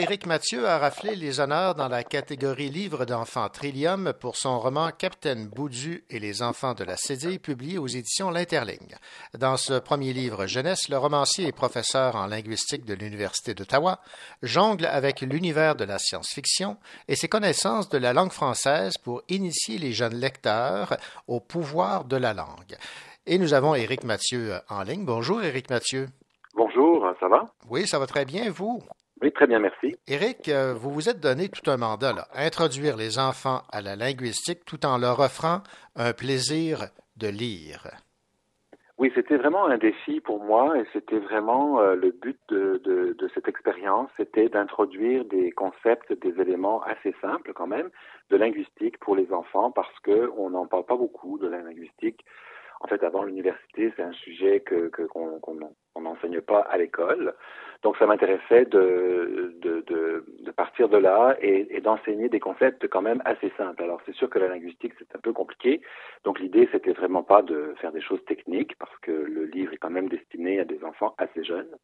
Éric Mathieu a raflé les honneurs dans la catégorie livre d'enfants Trillium pour son roman Capitaine Boudu et les enfants de la Cédille, publié aux éditions L'Interligne. Dans ce premier livre jeunesse, le romancier et professeur en linguistique de l'Université d'Ottawa jongle avec l'univers de la science-fiction et ses connaissances de la langue française pour initier les jeunes lecteurs au pouvoir de la langue. Et nous avons Éric Mathieu en ligne. Bonjour Éric Mathieu. Bonjour, ça va? Oui, ça va très bien, vous? Oui, très bien, merci. Éric, euh, vous vous êtes donné tout un mandat, là, introduire les enfants à la linguistique tout en leur offrant un plaisir de lire. Oui, c'était vraiment un défi pour moi et c'était vraiment euh, le but de, de, de cette expérience, c'était d'introduire des concepts, des éléments assez simples quand même de linguistique pour les enfants parce que on n'en parle pas beaucoup de la linguistique. En fait, avant l'université, c'est un sujet que qu'on qu'on n'enseigne pas à l'école. Donc, ça m'intéressait de, de, de, de, partir de là et, et d'enseigner des concepts quand même assez simples. Alors, c'est sûr que la linguistique, c'est un peu compliqué. Donc, l'idée, c'était vraiment pas de faire des choses techniques parce que le livre est quand même destiné à des enfants assez jeunes.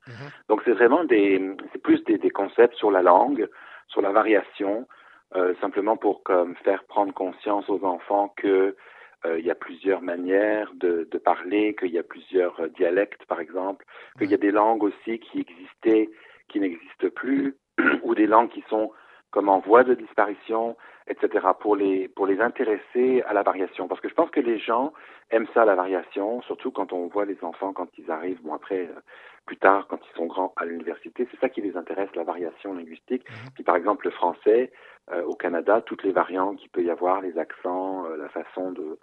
Donc, c'est vraiment des, c'est plus des, des concepts sur la langue, sur la variation, euh, simplement pour comme faire prendre conscience aux enfants que il y a plusieurs manières de, de parler, qu'il y a plusieurs euh, dialectes, par exemple, qu'il y a des langues aussi qui existaient, qui n'existent plus, ou des langues qui sont comme en voie de disparition, etc., pour les, pour les intéresser à la variation. Parce que je pense que les gens aiment ça, la variation, surtout quand on voit les enfants quand ils arrivent, bon après, euh, plus tard, quand ils sont grands à l'université, c'est ça qui les intéresse, la variation linguistique. Puis par exemple, le français, euh, au Canada, toutes les variantes qu'il peut y avoir, les accents, euh, la façon de,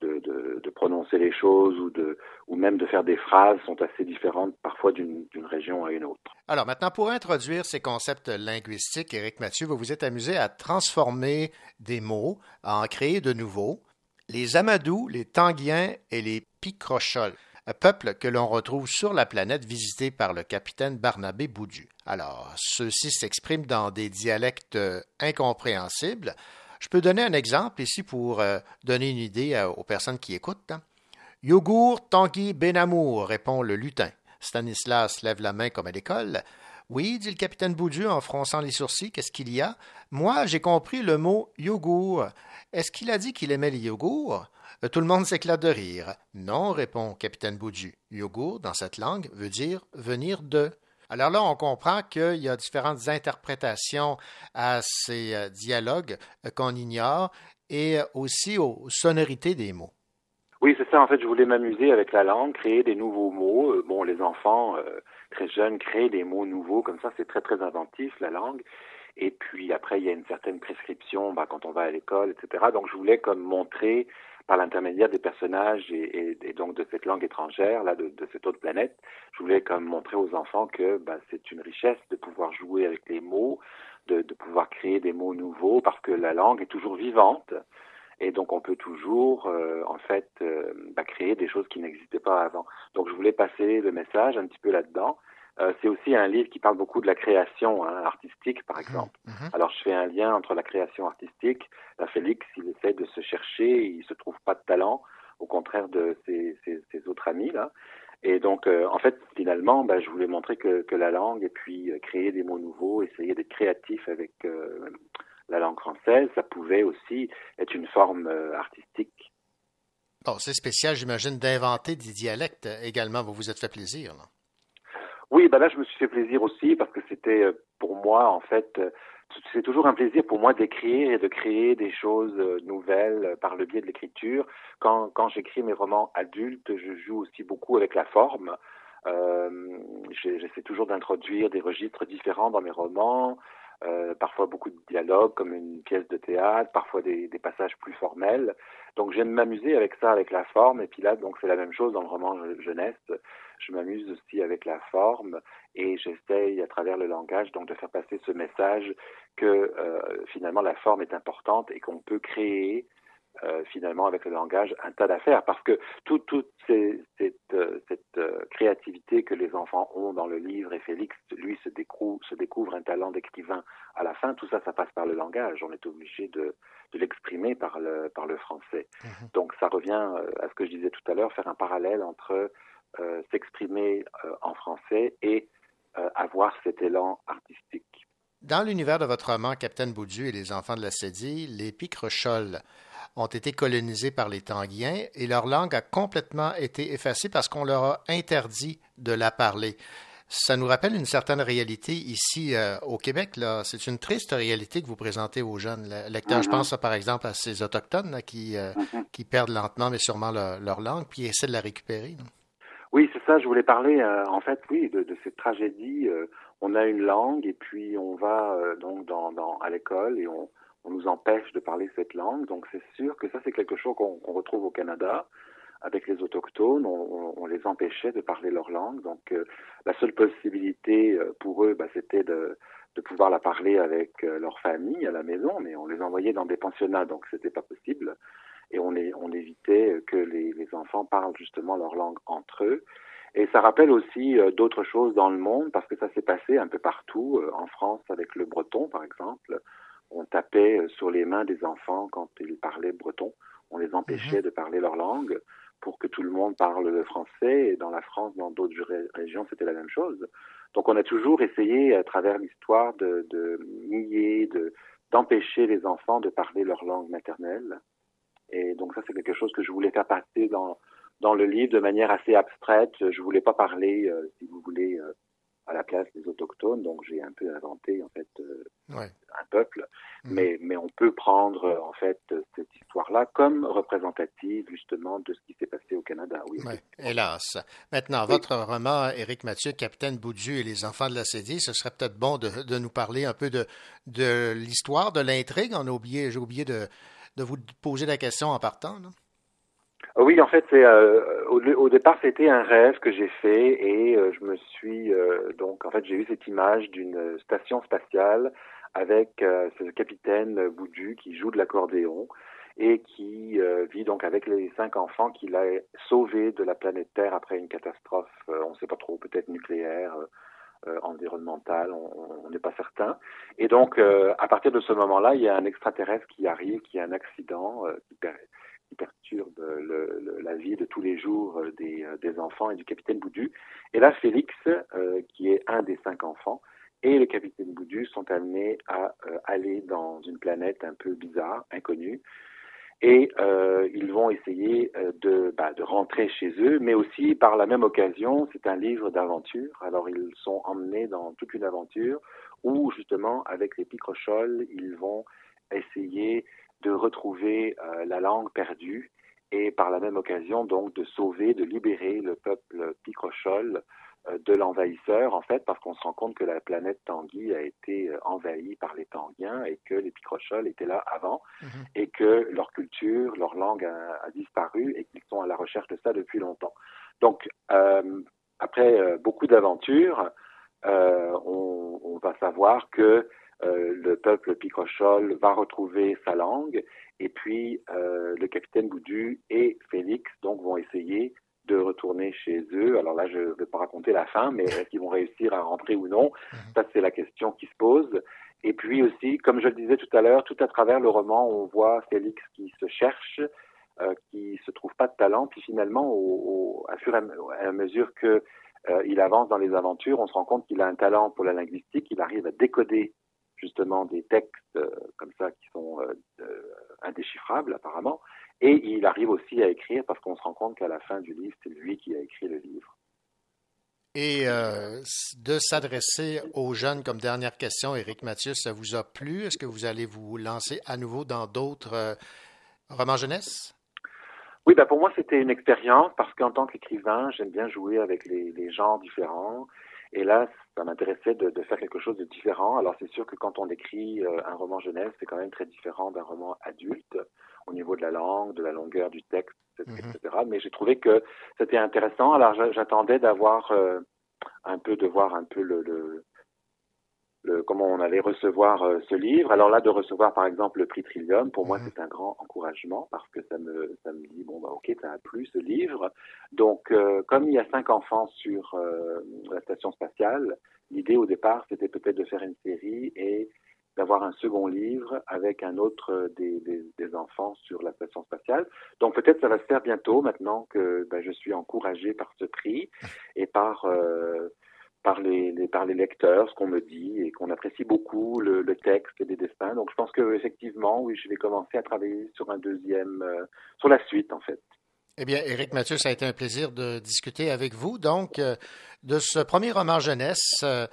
de, prononcer les choses ou, de, ou même de faire des phrases sont assez différentes parfois d'une région à une autre. Alors maintenant, pour introduire ces concepts linguistiques, Éric Mathieu, vous vous êtes amusé à transformer des mots, à en créer de nouveaux. Les Amadous, les Tanguiens et les Picrochols, un peuple que l'on retrouve sur la planète visité par le capitaine Barnabé Boudu. Alors, ceux-ci s'expriment dans des dialectes incompréhensibles, je peux donner un exemple ici pour euh, donner une idée euh, aux personnes qui écoutent. Hein. Yogourt, Tanguy, Benamour, répond le lutin. Stanislas lève la main comme à l'école. Oui, dit le capitaine Boudu en fronçant les sourcils, qu'est-ce qu'il y a? Moi, j'ai compris le mot yogourt. Est-ce qu'il a dit qu'il aimait les yogourts? Euh, tout le monde s'éclate de rire. Non, répond capitaine Boudu. Yogourt, dans cette langue, veut dire venir de. Alors là, on comprend qu'il y a différentes interprétations à ces euh, dialogues euh, qu'on ignore et aussi aux sonorités des mots. Oui, c'est ça. En fait, je voulais m'amuser avec la langue, créer des nouveaux mots. Euh, bon, les enfants très jeunes créent des mots nouveaux, comme ça, c'est très, très inventif, la langue. Et puis après, il y a une certaine prescription bah, quand on va à l'école, etc. Donc, je voulais comme montrer par l'intermédiaire des personnages et, et, et, donc de cette langue étrangère, là, de, de, cette autre planète, je voulais comme montrer aux enfants que bah, c'est une richesse de pouvoir jouer avec les mots, de, de, pouvoir créer des mots nouveaux, parce que la langue est toujours vivante. Et donc on peut toujours, euh, en fait, euh, bah, créer des choses qui n'existaient pas avant. Donc je voulais passer le message un petit peu là-dedans. Euh, c'est aussi un livre qui parle beaucoup de la création hein, artistique, par exemple. Mmh, mmh. Alors, je fais un lien entre la création artistique. La Félix, il essaie de se chercher, il se trouve pas de talent, de ses, ses, ses autres amis là. Et donc, euh, en fait, finalement, ben, je voulais montrer que, que, la langue et puis euh, créer des mots nouveaux, essayer d'être créatif avec euh, la langue française, ça pouvait aussi être une forme artistique. Bon, c'est spécial, j'imagine, d'inventer des dialectes également. Vous vous êtes fait plaisir. Là. Oui, ben là, je me suis fait plaisir aussi parce que c'était pour moi, en fait, c'est toujours un plaisir pour moi d'écrire et de créer des choses nouvelles par le biais de l'écriture. Quand, quand j'écris mes romans adultes, je joue aussi beaucoup avec la forme. Euh, J'essaie toujours d'introduire des registres différents dans mes romans, euh, parfois beaucoup de dialogues comme une pièce de théâtre, parfois des, des passages plus formels. Donc j'aime m'amuser avec ça, avec la forme. Et puis là, donc c'est la même chose dans le roman jeunesse. Je m'amuse aussi avec la forme et j'essaye à travers le langage donc de faire passer ce message que euh, finalement la forme est importante et qu'on peut créer euh, finalement avec le langage un tas d'affaires. Parce que toute tout cette, euh, cette euh, créativité que les enfants ont dans le livre et Félix lui se découvre, se découvre un talent d'écrivain à la fin tout ça ça passe par le langage. On est obligé de, de l'exprimer par le par le français. Mmh. donc ça revient à ce que je disais tout à l'heure faire un parallèle entre s'exprimer en français et avoir cet élan artistique Dans l'univers de votre roman Capitaine Boudu et les enfants de la Cédille, les Picrochols ont été colonisés par les Tanguiens et leur langue a complètement été effacée parce qu'on leur a interdit de la parler. Ça nous rappelle une certaine réalité ici euh, au Québec. Là. C'est une triste réalité que vous présentez aux jeunes lecteurs. Je Mhm. pense par exemple à ces Autochtones là, qui, euh, qui perdent lentement mais sûrement leur, leur langue puis essaient de la récupérer. Oui, c'est ça. Je voulais parler, euh, en fait, oui, de, de cette tragédie. Euh, on a une langue et puis on va euh, donc dans, dans, à l'école et on, on nous empêche de parler cette langue. Donc c'est sûr que ça, c'est quelque chose qu'on retrouve au Canada avec les autochtones. On, on- on les empêchait de parler leur langue. Donc euh, la seule possibilité euh, pour eux, bah, c'était de, de pouvoir la parler avec euh, leur famille à la maison, mais on les envoyait dans des pensionnats, donc c'était pas possible. Et on, est, on évitait que les, les enfants parlent justement leur langue entre eux. Et ça rappelle aussi euh, d'autres choses dans le monde, parce que ça s'est passé un peu partout, euh, en France avec le breton par exemple. On tapait euh, sur les mains des enfants quand ils parlaient breton. On les empêchait de parler leur langue pour que tout le monde parle le français. Et dans la France, dans d'autres ré- régions, c'était la même chose. Donc on a toujours essayé à travers l'histoire de, de nier, de d'empêcher les enfants de parler leur langue maternelle. Et donc ça, c'est quelque chose que je voulais faire passer dans dans le livre de manière assez abstraite. Je voulais pas parler, euh, si vous voulez, euh, à la place des autochtones. Donc j'ai un peu inventé en fait euh, Ouais. un peuple. Mais mais on peut prendre euh, en fait cette histoire-là comme représentative justement de ce qui s'est passé au Canada. Oui. Ouais, hélas. Maintenant, votre roman, Éric Mathieu, Capitaine Boudu et les enfants de la Cédille, ce serait peut-être bon de, de nous parler un peu de, de l'histoire, de l'intrigue. On a oublié, j'ai oublié de, de vous poser la question en partant. Ah Oui, en fait, euh, au, départ, c'était un rêve que j'ai fait et euh, je me suis euh, donc en fait j'ai eu cette image d'une station spatiale avec ce capitaine Boudu qui joue de l'accordéon et qui vit donc avec les cinq enfants qu'il a sauvés de la planète Terre après une catastrophe, on ne sait pas trop, peut-être nucléaire. Euh, environnementale, on n'est pas certain. Et donc, euh, à partir de ce moment-là, il y a un extraterrestre qui arrive, qui a un accident, euh, qui, qui perturbe le- le- la vie de tous les jours des, des enfants et du capitaine Boudu. Et là, Félix, qui est un des cinq enfants, et le capitaine Boudu sont amenés à euh, aller dans une planète un peu bizarre, inconnue, et euh, ils vont essayer euh, de, bah, de rentrer chez eux, mais aussi par la même occasion, c'est un livre d'aventure. Alors ils sont emmenés dans toute une aventure où justement avec les picrochols, ils vont essayer de retrouver euh, la langue perdue et par la même occasion donc de sauver, de libérer le peuple picrochol euh, de l'envahisseur en fait parce qu'on se rend compte que la planète Tanguy a été euh, envahie par les Tanguiens et que les picrochols étaient là avant et que leur culture, leur langue a, a disparu et qu'ils sont à la recherche de ça depuis longtemps. Donc, euh, après euh, beaucoup d'aventures, euh, on, on va savoir que euh, le peuple picrochol va retrouver sa langue et puis euh, le capitaine Boudu et Félix donc vont essayer de retourner chez eux. Alors là, je ne vais pas raconter la fin, mais est-ce qu'ils vont réussir à rentrer ou non? Ça, c'est la question qui se pose. Et puis aussi, comme je le disais tout à l'heure, tout à travers le roman, on voit Félix qui se cherche, euh, qui se trouve pas de talent, puis finalement, au, au, à fur et à mesure que euh, il avance dans les aventures, on se rend compte qu'il a un talent pour la linguistique, il arrive à décoder justement des textes euh, comme ça qui sont euh, euh, indéchiffrables apparemment, et il arrive aussi à écrire parce qu'on se rend compte qu'à la fin du livre, c'est lui qui a écrit le livre. Et euh, de s'adresser aux jeunes comme dernière question, Éric Mathieu, ça vous a plu? Est-ce que vous allez vous lancer à nouveau dans d'autres euh, romans jeunesse? Oui, bah pour moi, c'était une expérience parce qu'en tant qu'écrivain, j'aime bien jouer avec les, les genres différents. Et là, ça m'intéressait de, de, faire quelque chose de différent. Alors, c'est sûr que quand on écrit euh, un roman jeunesse, c'est quand même très différent d'un roman adulte au niveau de la langue, de la longueur du texte, etc. Mm -hmm. Mais j'ai trouvé que c'était intéressant. Alors, j'attendais d'avoir euh, un peu, de voir un peu le, le, le comment on allait recevoir euh, ce livre. Alors là, de recevoir par exemple le prix Trillium, pour moi, c'est un grand encouragement parce que ça me, ça me dit bon bah ok, ça a plu ce livre. Donc, euh, comme il y a cinq enfants sur la station spatiale, l'idée au départ, c'était peut-être de faire une série et d'avoir un second livre avec un autre des, des, des, enfants sur la station spatiale. Donc peut-être ça va se faire bientôt maintenant que ben, je suis encouragé par ce prix et par par les, les- par les lecteurs, ce qu'on me dit, et qu'on apprécie beaucoup le, texte des dessins. Donc je pense que effectivement, oui, je vais commencer à travailler sur un deuxième, euh, sur la suite en fait. Eh bien, Éric Mathieu, ça a été un plaisir de discuter avec vous. Donc, euh, de ce premier roman jeunesse euh,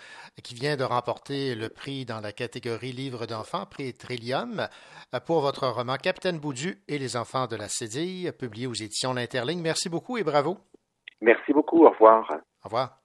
qui vient de remporter le prix dans la catégorie livre d'enfants, prix Trillium, euh, pour votre roman Capitaine Boudu et les enfants de la Cédille, publié aux éditions L'Interligne. Merci beaucoup et bravo. Merci beaucoup. Au revoir. Au revoir.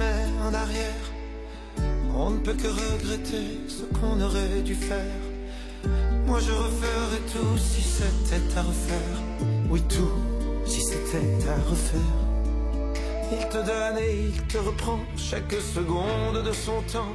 En arrière. On ne peut que regretter ce qu'on aurait dû faire. Moi je referais tout si c'était à refaire. Oui, tout si c'était à refaire. Il te donne et il te reprend chaque seconde de son temps.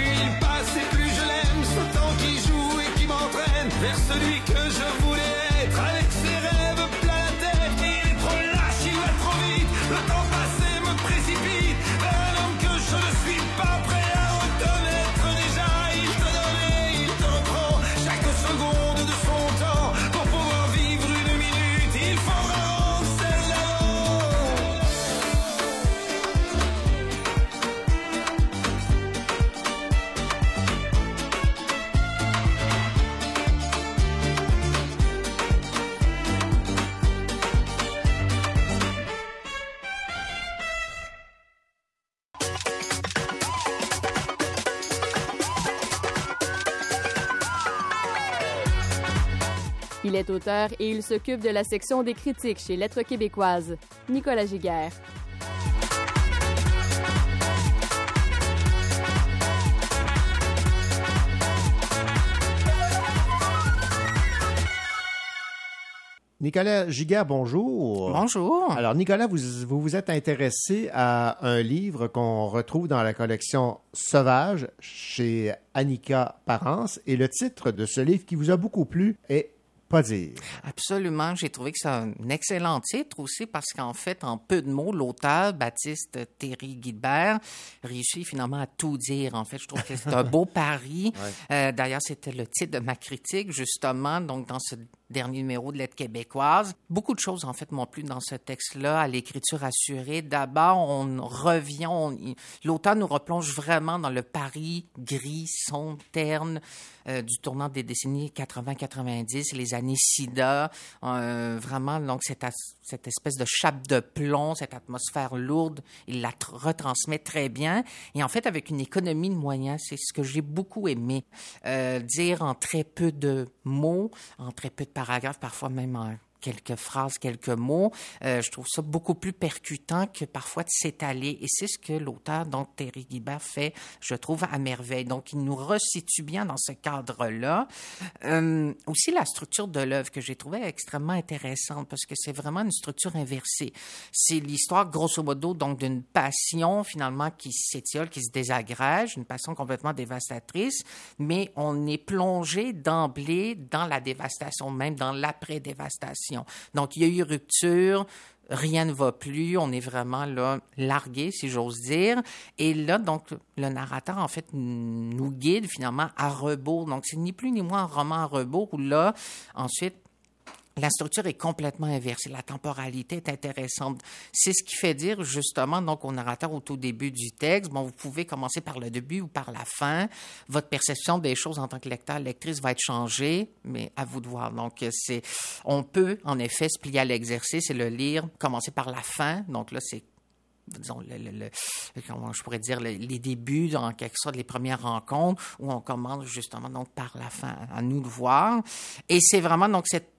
Vers celui que je voulais Il est auteur et il s'occupe de la section des critiques chez Lettres québécoises. Nicolas Giguère. Nicolas Giguère, bonjour. Bonjour. Alors, Nicolas, vous vous, vous êtes intéressé à un livre qu'on retrouve dans la collection Sauvage chez Annika Parence. Et le titre de ce livre qui vous a beaucoup plu est Pas dire. Absolument. J'ai trouvé que c'est un excellent titre aussi parce qu'en fait, en peu de mots, l'auteur, Baptiste Thierry Guilbert, réussit finalement à tout dire. En fait, je trouve que c'est un beau pari. Euh, D'ailleurs, c'était le titre de ma critique, justement, donc dans ce dernier numéro de Lettre québécoise. Beaucoup de choses, en fait, m'ont plu dans ce texte-là, à l'écriture assurée. D'abord, on revient, on- nous replonge vraiment dans le Paris gris, sombre, terne, euh, du tournant des décennies 80-90, les années SIDA, euh, vraiment, donc, cette, espèce de chape de plomb, cette atmosphère lourde, il la tr- retransmet très bien. Et en fait, avec une économie de moyens, c'est ce que j'ai beaucoup aimé. Euh, dire en très peu de mots, en très peu de paragraphes, parfois même en quelques phrases, quelques mots. Euh, je trouve ça beaucoup plus percutant que parfois de s'étaler. Et c'est ce que l'auteur, donc Terry Guibert, fait, je trouve, à merveille. Donc, il nous resitue bien dans ce cadre-là. Euh, aussi, la structure de l'œuvre que j'ai trouvée extrêmement intéressante parce que c'est vraiment une structure inversée. C'est l'histoire, grosso modo, donc d'une passion, finalement, qui s'étiole, qui se désagrège, une passion complètement dévastatrice, mais on est plongé d'emblée dans la dévastation, même dans l'après-dévastation. Donc, il y a eu rupture, rien ne va plus, on est vraiment là largué, si j'ose dire. Et là, donc, le narrateur, en fait, nous guide finalement à rebours. Donc, c'est ni plus ni moins un roman à rebours où là, ensuite, la structure est complètement inversée. La temporalité est intéressante. C'est ce qui fait dire justement donc au narrateur au tout début du texte, bon, vous pouvez commencer par le début ou par la fin. Votre perception des choses en tant que lecteur, lectrice va être changée, mais à vous de voir. Donc c'est, on peut en effet se plier à l'exercice et le lire, commencer par la fin. Donc là c'est disons, le, comment je pourrais dire, le- les débuts, en quelque sorte, les premières rencontres, où on commence justement donc par la fin, à nous de voir. Et c'est vraiment donc cette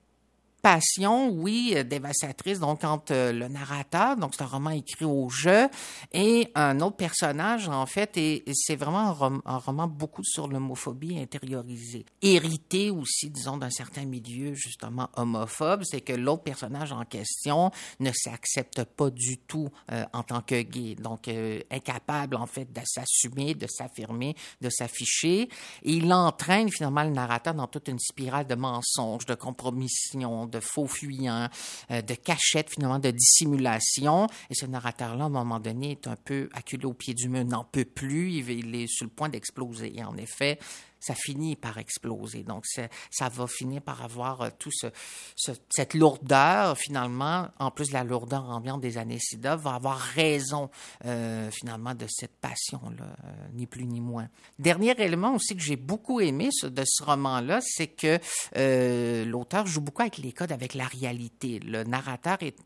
passion, oui, euh, dévastatrice, donc entre euh, le narrateur, donc c'est un roman écrit au jeu, et un autre personnage, en fait, et, c'est vraiment un, rom- un roman beaucoup sur l'homophobie intériorisée. Hérité aussi, disons, d'un certain milieu, justement, homophobe, c'est que l'autre personnage en question ne s'accepte pas du tout euh, en tant que gay, donc incapable, en fait, de s'assumer, de s'affirmer, de s'afficher, et il entraîne finalement le narrateur dans toute une spirale de mensonges, de compromission, de faux fuyants, euh, de cachettes, finalement, de dissimulation. Et ce narrateur-là, à un moment donné, est un peu acculé au pied du mur, n'en peut plus, il, il est sur le point d'exploser. Et en effet, ça finit par exploser. Donc, ça va finir par avoir euh, cette lourdeur, finalement, en plus de la lourdeur ambiante des années SIDA, va avoir raison, euh, finalement, de cette passion-là, euh, ni plus ni moins. Dernier élément aussi que j'ai beaucoup aimé de ce roman-là, c'est que euh, l'auteur joue beaucoup avec les codes, avec la réalité. Le narrateur est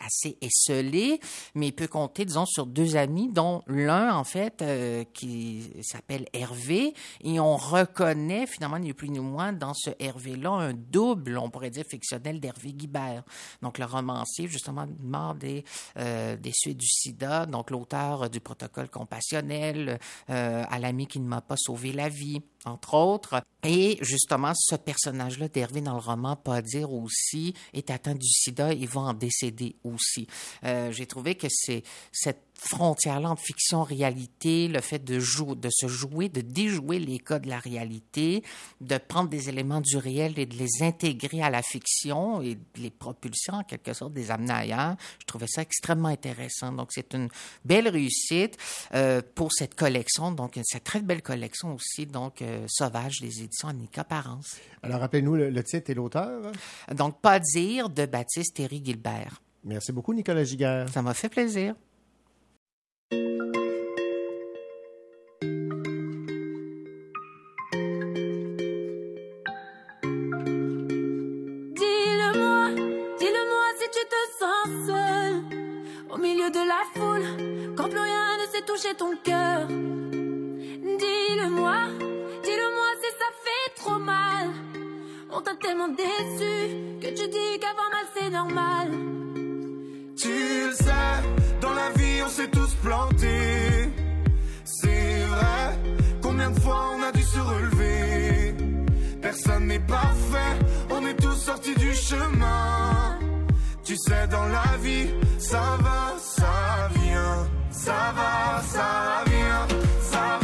assez esselé, mais il peut compter, disons, sur deux amis, dont l'un, en fait, euh, qui s'appelle Hervé, et on reconnaît, finalement, ni plus ni moins, dans ce Hervé-là, un double, on pourrait dire, fictionnel d'Hervé Guibert. Donc, le romancier, justement, mort des, euh, des suites du sida, donc l'auteur du protocole compassionnel, euh, à l'ami qui ne m'a pas sauvé la vie, entre autres. Et justement, ce personnage-là d'Hervé dans le roman, pas dire aussi, est atteint du sida et va en décéder aussi. Euh, J'ai trouvé que c'est cette frontière-là entre fiction-réalité, le fait de, jouer, de se jouer, de déjouer les codes de la réalité, de prendre des éléments du réel et de les intégrer à la fiction et de les propulser en quelque sorte, des amener ailleurs. Je trouvais ça extrêmement intéressant. Donc, c'est une belle réussite euh, pour cette collection, donc cette très belle collection aussi, donc euh, Sauvage des éditions Annika Parence. Alors, rappelez-nous le, le titre et l'auteur. Donc, Pas dire de Baptiste Thierry Gilbert. Merci beaucoup, Nicolas Giguère. Ça m'a fait plaisir. Dis-le-moi, dis-le-moi si tu te sens seul au milieu de la foule, quand plus rien ne sait toucher ton cœur. Dis-le-moi, dis-le-moi si ça fait trop mal. On t'a tellement déçu que tu dis qu'avoir mal c'est normal. Tu le sais, dans la vie on s'est tous plantés. C'est vrai, combien de fois on a dû se relever? Personne n'est parfait, on est tous sortis du chemin. Tu sais, dans la vie, ça va, ça vient. Ça va, ça vient. Ça va,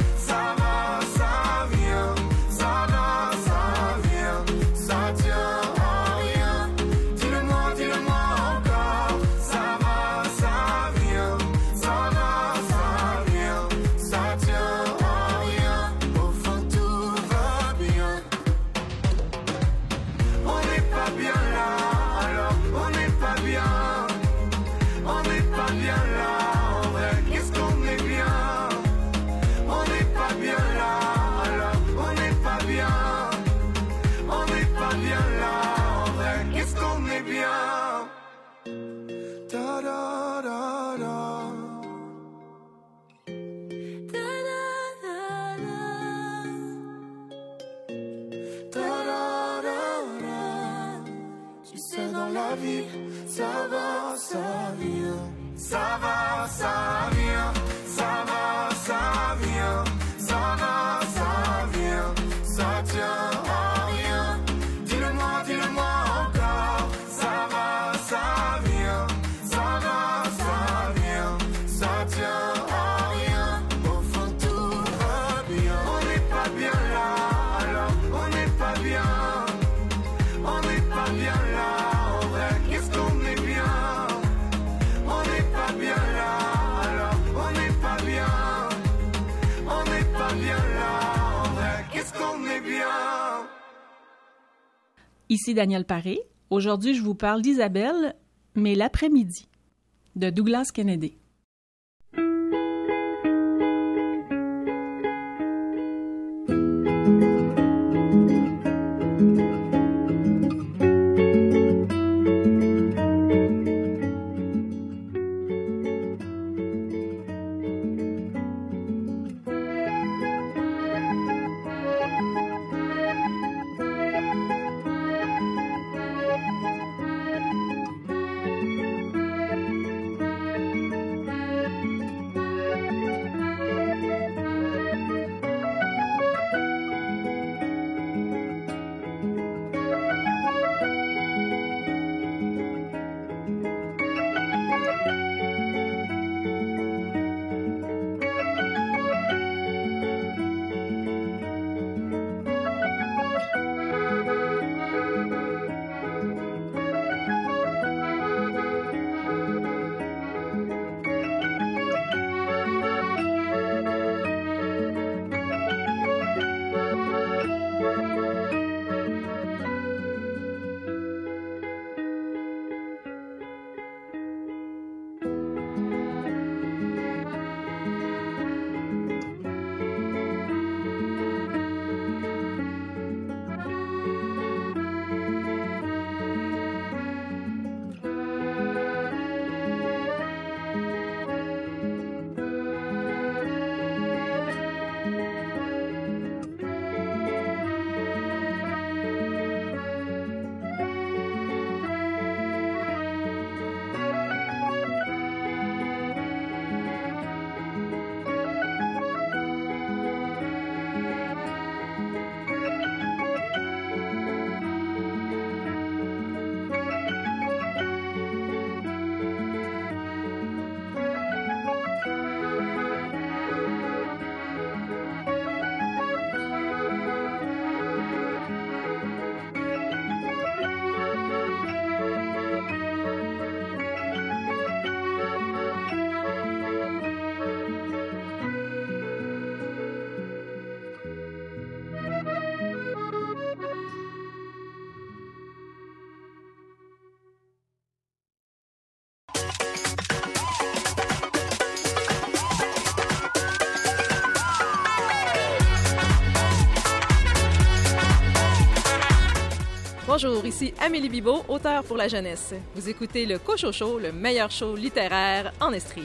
vie, ça va, ça vient. Ça va, ça vient. Ici Daniel Paré. Aujourd'hui, je vous parle d'Isabelle, mais l'après-midi, de Douglas Kennedy. Bonjour, ici Amélie Bibot, auteure pour la jeunesse. Vous écoutez le Cocho Show, le meilleur show littéraire en Estrie.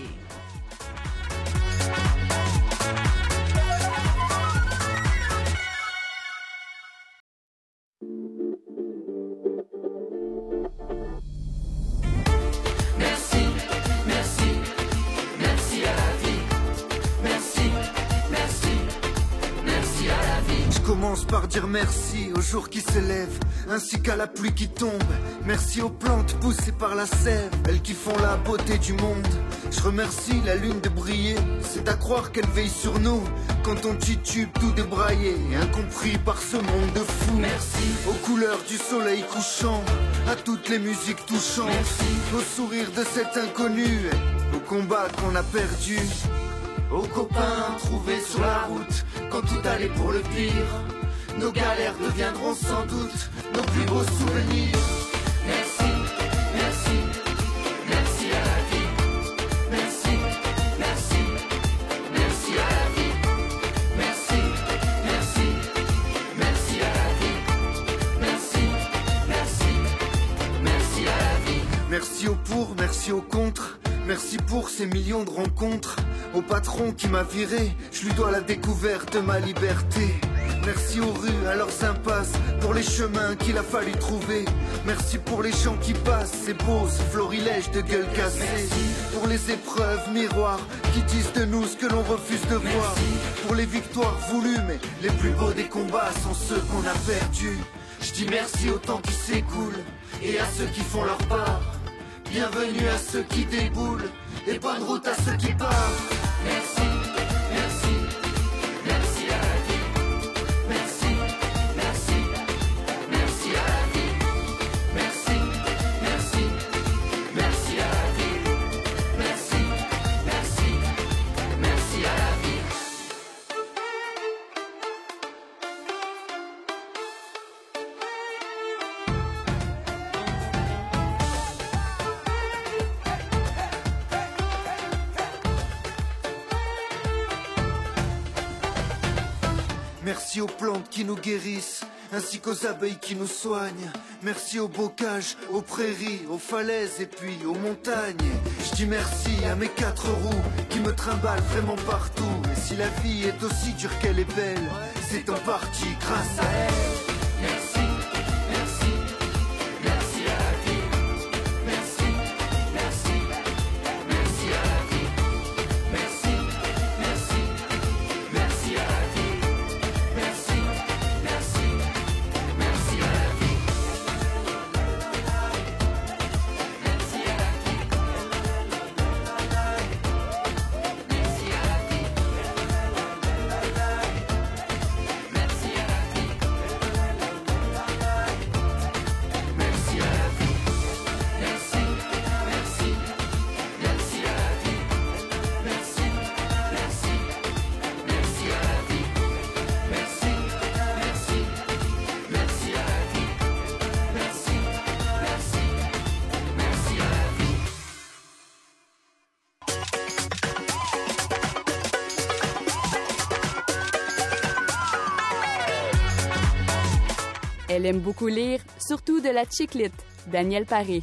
Merci, merci, merci. Merci, merci, merci merci aux jours qui se lèvent, ainsi qu'à la pluie qui tombe. Merci aux plantes poussées par la sève, elles qui font la beauté du monde. Je remercie la lune de briller, c'est à croire qu'elle veille sur nous. Quand on titube tout débraillé, incompris par ce monde de fous. Merci aux couleurs du soleil couchant, à toutes les musiques touchantes. Au sourire de cet inconnu, au combat qu'on a perdu. Aux copains trouvés sur la route, quand tout allait pour le pire. Nos galères deviendront sans doute nos plus beaux souvenirs. Merci, merci, merci à la vie. Merci, merci, merci à la vie. Merci, merci, merci à la vie. Merci, merci, merci à la vie. Merci au pour, merci au contre. Merci pour ces millions de rencontres. Au patron qui m'a viré, je lui dois la découverte de ma liberté. Merci aux rues, à leurs impasses, pour les chemins qu'il a fallu trouver. Merci pour les gens qui passent, ces beaux florilèges de gueules cassées. Pour les épreuves miroirs qui disent de nous ce que l'on refuse de voir. Pour les victoires voulues, mais les plus beaux des combats sont ceux qu'on a perdus. Je dis merci au temps qui s'écoule et à ceux qui font leur part. Bienvenue à ceux qui déboulent et bonne route à ceux qui partent. Merci, merci, plantes qui nous guérissent, ainsi qu'aux abeilles qui nous soignent. Merci aux bocages, aux prairies, aux falaises et puis aux montagnes. Je dis merci à mes quatre roues qui me trimballent vraiment partout. Et si la vie est aussi dure qu'elle est belle, c'est en partie grâce à elle. Elle aime beaucoup lire, surtout de la chiclite. Daniel Paré.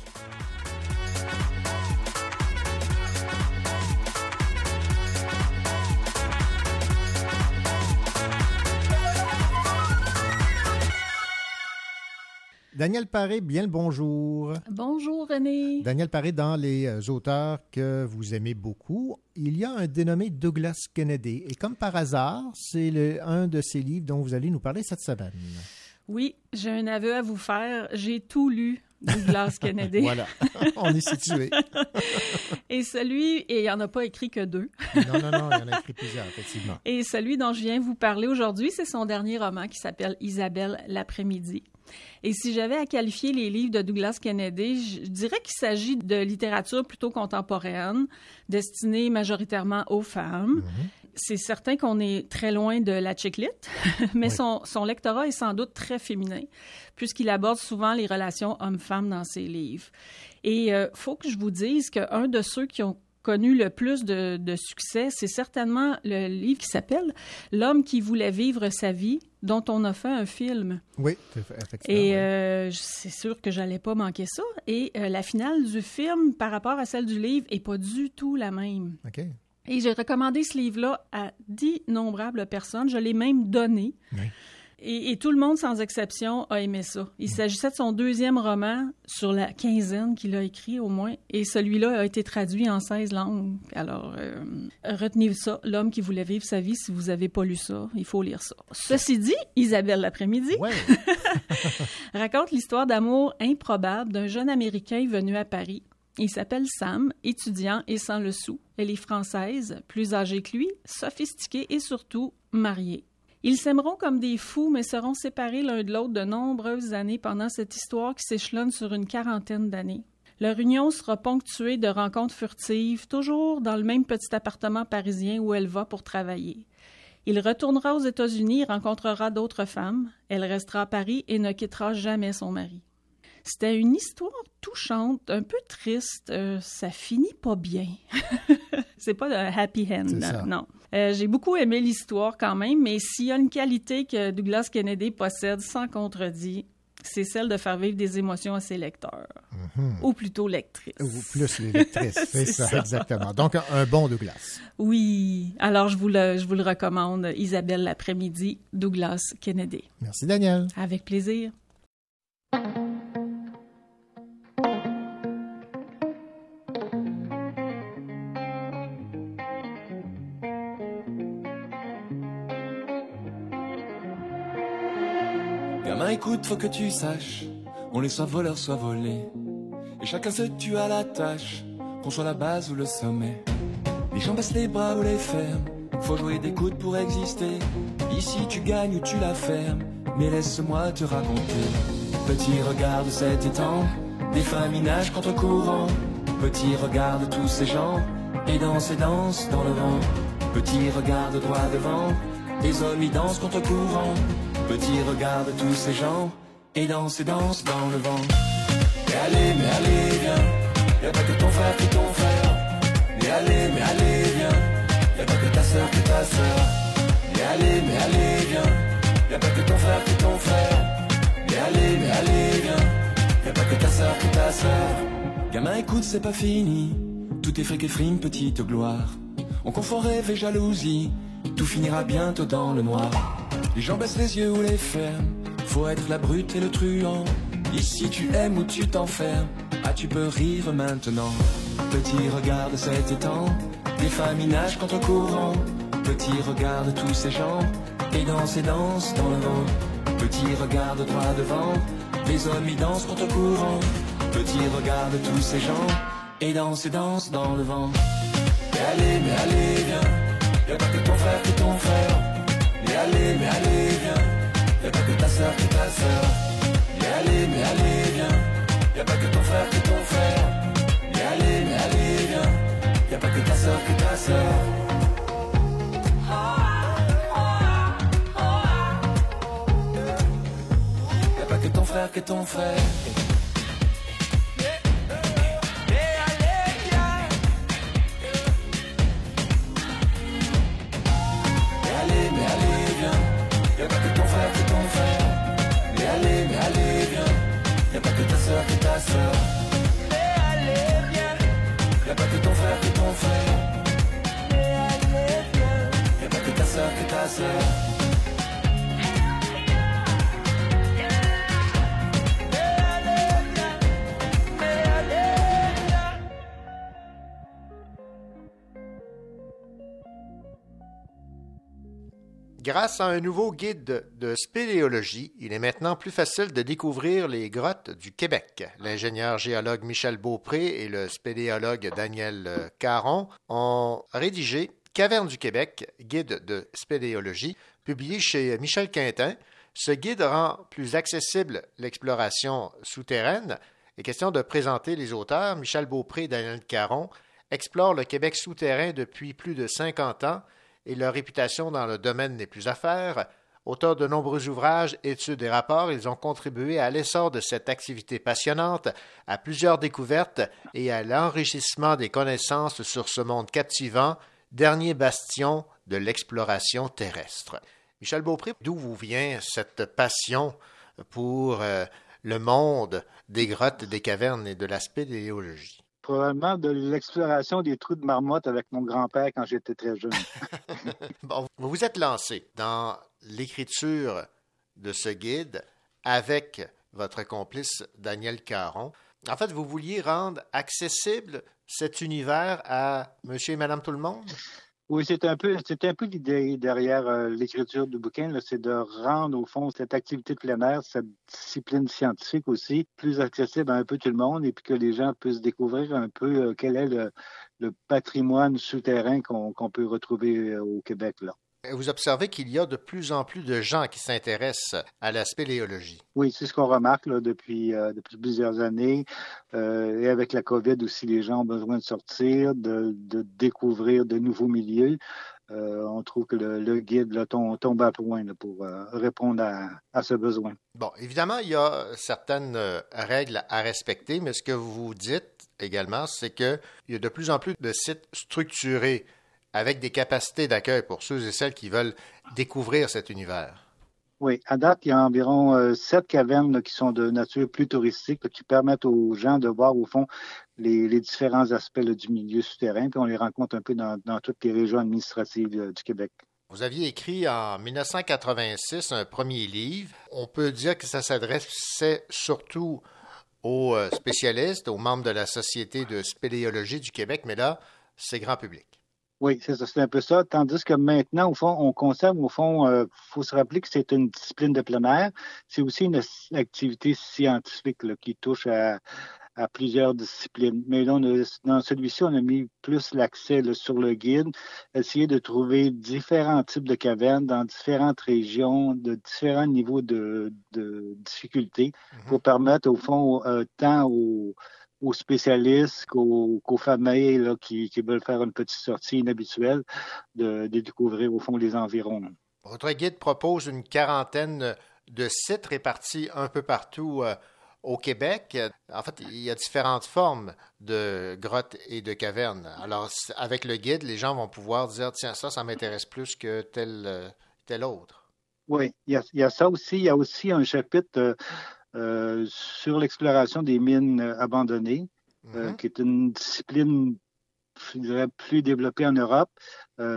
Daniel Paré, bien le bonjour. Bonjour René. Daniel Paré, dans les euh, auteurs que vous aimez beaucoup, il y a un dénommé Douglas Kennedy. Et comme par hasard, c'est le- un de ces livres dont vous allez nous parler cette semaine. Oui, j'ai un aveu à vous faire. J'ai tout lu Douglas Kennedy. Voilà, on est situé. Et celui, et il n'y en a pas écrit que deux. Non, non, non, il y en a écrit plusieurs, effectivement. Et celui dont je viens vous parler aujourd'hui, c'est son dernier roman qui s'appelle Isabelle l'après-midi. Et si j'avais à qualifier les livres de Douglas Kennedy, je je dirais qu'il s'agit de littérature plutôt contemporaine, destinée majoritairement aux femmes. C'est certain qu'on est très loin de la chiclite, mais son, son lectorat est sans doute très féminin, puisqu'il aborde souvent les relations hommes-femmes dans ses livres. Et euh, faut que je vous dise qu'un de ceux qui ont connu le plus de, de succès, c'est certainement le livre qui s'appelle L'homme qui voulait vivre sa vie, dont on a fait un film. Oui, effectivement. Et euh, c'est sûr que j'allais pas manquer ça. Et euh, la finale du film par rapport à celle du livre est pas du tout la même. OK. Et j'ai recommandé ce livre-là à d'innombrables personnes. Je l'ai même donné. Oui. Et, et tout le monde, sans exception, a aimé ça. Il s'agissait de son deuxième roman sur la quinzaine qu'il a écrit, au moins. Et celui-là a été traduit en 16 langues. Alors, euh, retenez ça. L'homme qui voulait vivre sa vie, si vous n'avez pas lu ça, il faut lire ça. Ceci dit, Isabelle l'après-midi raconte l'histoire d'amour improbable d'un jeune Américain venu à Paris. Il s'appelle Sam, étudiant et sans le sou. Elle est française, plus âgée que lui, sophistiquée et surtout mariée. Ils s'aimeront comme des fous, mais seront séparés l'un de l'autre de nombreuses années pendant cette histoire qui s'échelonne sur une quarantaine d'années. Leur union sera ponctuée de rencontres furtives, toujours dans le même petit appartement parisien où elle va pour travailler. Il retournera aux États-Unis et rencontrera d'autres femmes. Elle restera à Paris et ne quittera jamais son mari. C'était une histoire touchante, un peu triste. Euh, ça finit pas bien. C'est pas un happy end, non. Euh, J'ai beaucoup aimé l'histoire quand même, mais s'il y a une qualité que Douglas Kennedy possède sans contredit, c'est celle de faire vivre des émotions à ses lecteurs, Mhm. ou plutôt lectrices. Ou plus les lectrices, c'est C'est ça, ça. exactement. Donc, un, un bon Douglas. Oui, alors je vous le, je vous le recommande, Isabelle l'après-midi, Douglas Kennedy. Merci, Daniel. Avec plaisir. Écoute, faut que tu saches, on est soit voleur, soit volé. Et chacun se tue à la tâche, qu'on soit la base ou le sommet. Les gens baissent les bras ou les ferment, faut jouer des coudes pour exister. Ici tu gagnes ou tu la fermes, mais laisse-moi te raconter. Petit regarde cet étang, des femmes nagent contre courant. Petit regarde tous ces gens, et dansent et dansent dans le vent. Petit regarde droit devant, des hommes y dansent contre courant. Petit regarde tous ces gens, et dansent et dansent dans le vent. Mais allez, mais allez, viens, y a pas que ton frère qui ton frère. Mais allez, mais allez, viens, y a pas que ta sœur qui ta sœur. Mais allez, mais allez, viens, y a pas que ton frère qui ton frère. Mais allez, mais allez, viens, y a pas que ta sœur qui ta sœur. Gamin, écoute, c'est pas fini. Tout est fric et frime, petite gloire. On confond rêve et jalousie. Tout finira bientôt dans le noir. Les gens baissent les yeux ou les ferment. Faut être la brute et le truand. Ici tu aimes ou tu t'enfermes. Ah, tu peux rire maintenant. Petit regarde cet étang. Des femmes y nagent contre courant. Petit regarde tous ces gens. Et dansent et dansent dans le vent. Petit regarde droit devant. Les hommes y dansent contre courant. Petit regarde tous ces gens. Et dansent et dansent dans le vent. Mais allez, mais allez, viens. Y'a pas que ton frère qui est ton frère. Mais allez, mais allez, viens. Y'a pas que ta sœur qui est ta sœur. Mais allez, mais allez, viens. Y'a pas que ton frère qui est ton frère. Mais allez, mais allez, viens. Y'a pas que ta sœur qui est ta pas que ton frère qui est ton frère. Y'a pas que ta sœur qui ta sœur. Mais allez, viens. Y'a pas que ton frère qui est ton frère. Mais allez, viens. Y'a pas que ta sœur qui ta sœur. Grâce à un nouveau guide de spéléologie, il est maintenant plus facile de découvrir les grottes du Québec. L'ingénieur géologue Michel Beaupré et le spéléologue Daniel euh, Caron ont rédigé Caverne du Québec, guide de spéléologie, publié chez Michel Quintin. Ce guide rend plus accessible l'exploration souterraine. Et question de présenter les auteurs, Michel Beaupré et Daniel Caron explorent le Québec souterrain depuis plus de 50 ans et leur réputation dans le domaine n'est plus à faire. Auteurs de nombreux ouvrages, études et rapports, ils ont contribué à l'essor de cette activité passionnante, à plusieurs découvertes et à l'enrichissement des connaissances sur ce monde captivant, dernier bastion de l'exploration terrestre. Michel Beaupré, d'où vous vient cette passion pour euh, le monde des grottes, des cavernes et de la spéléologie? Probablement de l'exploration des trous de marmotte avec mon grand-père quand j'étais très jeune. Bon, vous vous êtes lancé dans l'écriture de ce guide avec votre complice Daniel Caron. En fait, vous vouliez rendre accessible cet univers à monsieur et madame tout le monde? Oui, c'est un peu, peu l'idée derrière euh, l'écriture du bouquin, c'est de rendre au fond cette activité de plein air, cette discipline scientifique aussi, plus accessible à un peu tout le monde et puis que les gens puissent découvrir un peu euh, quel est le, patrimoine souterrain qu'on qu'on peut retrouver euh, au Québec là. Vous observez qu'il y a de plus en plus de gens qui s'intéressent à la spéléologie. Oui, c'est ce qu'on remarque là, depuis, euh, depuis plusieurs années. Euh, et avec la COVID aussi, les gens ont besoin de sortir, de, de découvrir de nouveaux milieux. Euh, on trouve que le, le guide là, tombe, tombe à point là, pour euh, répondre à, à ce besoin. Bon, évidemment, il y a certaines règles à respecter, mais ce que vous dites également, c'est qu'il y a de plus en plus de sites structurés avec des capacités d'accueil pour ceux et celles qui veulent découvrir cet univers. Oui, à date, il y a environ euh, sept cavernes là, qui sont de nature plus touristique, là, qui permettent aux gens de voir au fond les, les différents aspects là, du milieu souterrain, puis on les rencontre un peu dans, dans toutes les régions administratives euh, du Québec. Vous aviez écrit en 1986 un premier livre. On peut dire que ça s'adressait surtout aux euh, spécialistes, aux membres de la Société de spéléologie du Québec, mais là, c'est grand public. Oui, c'est ça, c'est un peu ça. Tandis que maintenant, au fond, on conserve, au fond, il faut se rappeler que c'est une discipline de plein air. C'est aussi une activité scientifique là, qui touche à, à plusieurs disciplines. Mais là, on a- dans celui-ci, on a mis plus l'accès sur le guide, essayer de trouver différents types de cavernes dans différentes régions, de différents niveaux de, de difficulté, pour permettre, au fond, euh, tant aux, aux spécialistes qu'aux qu'aux familles là, qui, qui veulent faire une petite sortie inhabituelle, de, de découvrir, au fond, les environs. Votre guide propose une quarantaine de sites répartis un peu partout euh, au Québec. En fait, il y a différentes formes de grottes et de cavernes. Alors, avec le guide, les gens vont pouvoir dire, tiens, ça, ça m'intéresse plus que tel, euh, tel autre. Oui, il y, a, il y a ça aussi. Il y a aussi un chapitre euh, euh, sur l'exploration des mines euh, abandonnées, euh, qui est une discipline, je dirais, plus développée en Europe.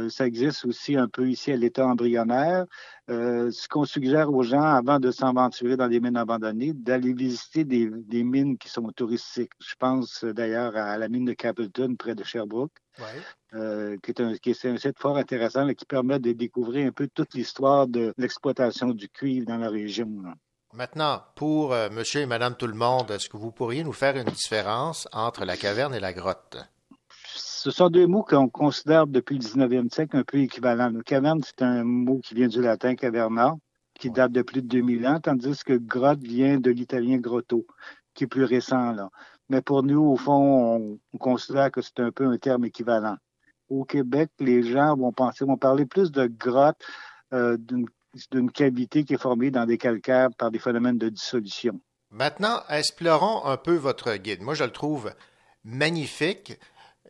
Ça existe aussi un peu ici à l'état embryonnaire. Ce qu'on suggère aux gens avant de s'aventurer dans des mines abandonnées, d'aller visiter des, des mines qui sont touristiques. Je pense d'ailleurs à la mine de Capleton près de Sherbrooke euh, qui est un, qui est un site fort intéressant là, qui permet de découvrir un peu toute l'histoire de l'exploitation du cuivre dans la région. là. Maintenant, pour euh, monsieur et madame tout le monde, est-ce que vous pourriez nous faire une différence entre la caverne et la grotte? Ce sont deux mots qu'on considère depuis le 19e siècle un peu équivalents. Le caverne, c'est un mot qui vient du latin caverna, qui date de plus de 2000 ans, tandis que grotte vient de l'italien grotto, qui est plus récent. Là. Mais pour nous, au fond, on, on considère que c'est un peu un terme équivalent. Au Québec, les gens vont penser, vont parler plus de grotte, euh, d'une d'une cavité qui est formée dans des calcaires par des phénomènes de dissolution. Maintenant, explorons un peu votre guide. Moi, je le trouve magnifique.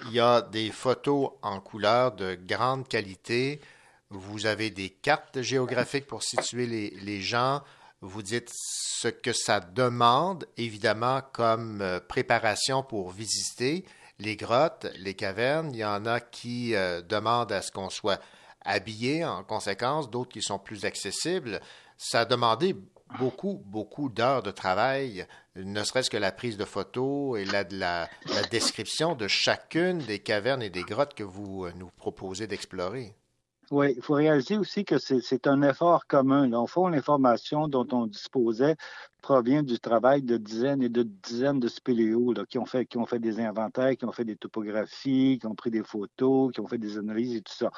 Il y a des photos en couleur de grande qualité. Vous avez des cartes géographiques pour situer les, gens. Vous dites ce que ça demande, évidemment, comme euh, préparation pour visiter les grottes, les cavernes. Il y en a qui euh, demandent à ce qu'on soit habillé en conséquence, d'autres qui sont plus accessibles. Ça a demandé beaucoup, beaucoup d'heures de travail, ne serait-ce que la prise de photos et la, la, la description de chacune des cavernes et des grottes que vous euh, nous proposez d'explorer. Oui, il faut réaliser aussi que c'est un effort commun. Au fond, l'information dont on disposait provient du travail de dizaines et de dizaines de spéléos là, qui, ont fait, qui ont fait des inventaires, qui ont fait des topographies, qui ont pris des photos, qui ont fait des analyses et tout ça.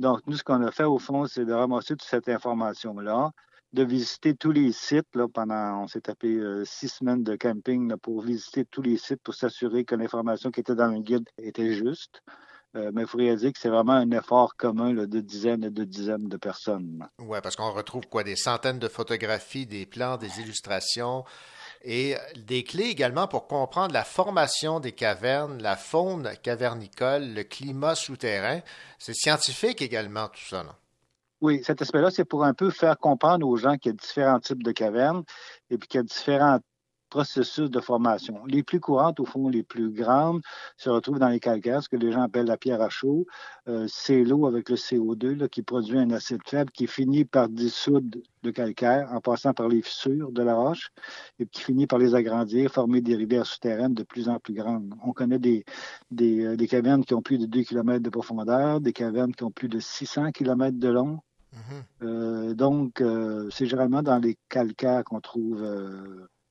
Donc, nous, ce qu'on a fait, au fond, c'est de ramasser toute cette information-là, de visiter tous les sites là, pendant, on s'est tapé euh, six semaines de camping pour visiter tous les sites pour s'assurer que l'information qui était dans le guide était juste. Euh, mais il faut réaliser que c'est vraiment un effort commun là, de dizaines et de dizaines de personnes. Oui, parce qu'on retrouve quoi? Des centaines de photographies, des plans, des illustrations et des clés également pour comprendre la formation des cavernes, la faune cavernicole, le climat souterrain. C'est scientifique également tout ça, non? Oui, cet aspect-là, c'est pour un peu faire comprendre aux gens qu'il y a différents types de cavernes et puis qu'il y a différents processus de formation. Les plus courantes, au fond, les plus grandes, se retrouvent dans les calcaires, ce que les gens appellent la pierre à chaud. Euh, c'est l'eau avec le CO2 là, qui produit un acide faible qui finit par dissoudre le calcaire en passant par les fissures de la roche et qui finit par les agrandir, former des rivières souterraines de plus en plus grandes. On connaît des, des, euh, des cavernes qui ont plus de 2 km de profondeur, des cavernes qui ont plus de 600 km de long. Euh, donc, euh, c'est généralement dans les calcaires qu'on trouve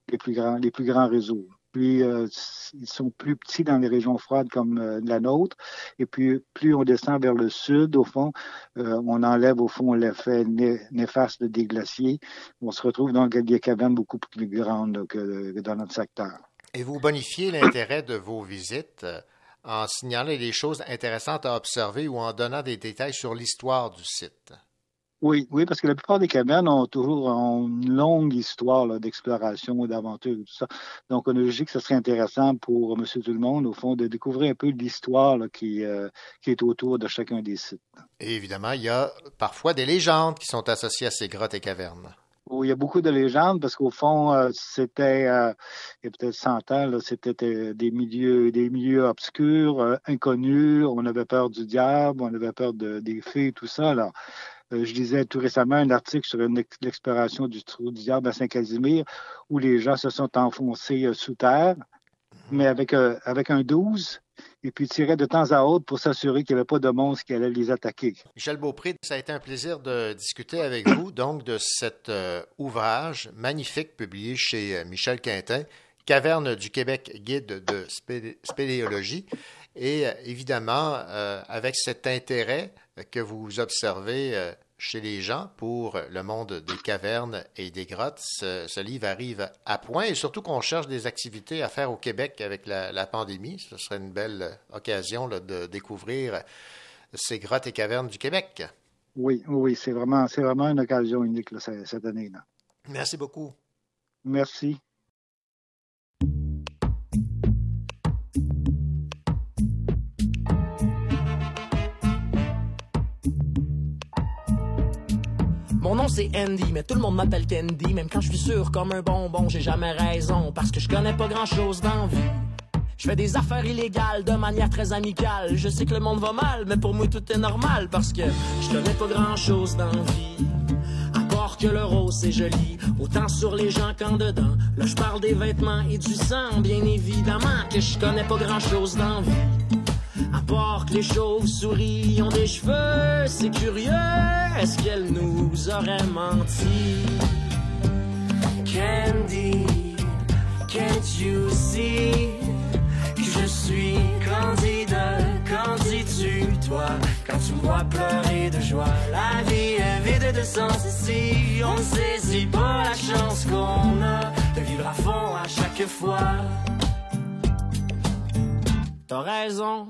les plus grands, les plus grands réseaux. Puis, euh, ils sont plus petits dans les régions froides comme euh, la nôtre. Et puis, plus on descend vers le sud, au fond, euh, on enlève, au fond, l'effet né- néfaste des glaciers. On se retrouve dans des cavernes beaucoup plus grandes que, que dans notre secteur. Et vous bonifiez l'intérêt de vos visites en signalant des choses intéressantes à observer ou en donnant des détails sur l'histoire du site? Oui, oui, parce que la plupart des cavernes ont toujours une longue histoire d'exploration, d'aventure et tout ça. Donc, on a jugé que ce serait intéressant pour Monsieur Tout le Monde, au fond, de découvrir un peu l'histoire qui, euh, qui est autour de chacun des sites. Et évidemment, il y a parfois des légendes qui sont associées à ces grottes et cavernes. où il y a beaucoup de légendes parce qu'au fond, euh, c'était, euh, il y a peut-être 100 ans, c'était euh, des milieux, des milieux obscurs, inconnus. On avait peur du diable, on avait peur de, des fées, tout ça. Là. Euh, je lisais tout récemment un article sur l'exploration du trou du diable à Saint-Casimir où les gens se sont enfoncés euh, sous terre, mais avec, euh, avec un 12 et puis tiraient de temps à autre pour s'assurer qu'il n'y avait pas de monstre qui allait les attaquer. Michel Beaupré, ça a été un plaisir de discuter avec vous donc de cet euh, ouvrage magnifique publié chez Michel Quintin, Caverne du Québec, guide de spé- spéléologie. Et euh, évidemment, euh, avec cet intérêt que vous observez euh, chez les gens pour le monde des cavernes et des grottes, ce, ce livre arrive à point et surtout qu'on cherche des activités à faire au Québec avec la, la pandémie. Ce serait une belle occasion là, de découvrir ces grottes et cavernes du Québec. Oui, oui, c'est vraiment, c'est vraiment une occasion unique là, cette année. Là. Merci beaucoup. Merci. Mon nom c'est Andy, mais tout le monde m'appelle Candy. Même quand je suis sûr comme un bonbon, j'ai jamais raison. Parce que je connais pas grand chose dans vie. Je fais des affaires illégales de manière très amicale. Je sais que le monde va mal, mais pour moi tout est normal. Parce que je connais pas grand chose dans vie. À part que le rose c'est joli, autant sur les gens qu'en dedans. Là je parle des vêtements et du sang, bien évidemment que je connais pas grand chose dans vie. À part que les chauves-souris ont des cheveux, c'est curieux, est-ce qu'elles nous auraient menti? Candy, can't you see que je suis candidat, qu'en dis-tu, toi, quand tu me vois pleurer de joie? La vie est vide de sens ici, on ne saisit pas la chance qu'on a de vivre à fond à chaque fois? T'as raison,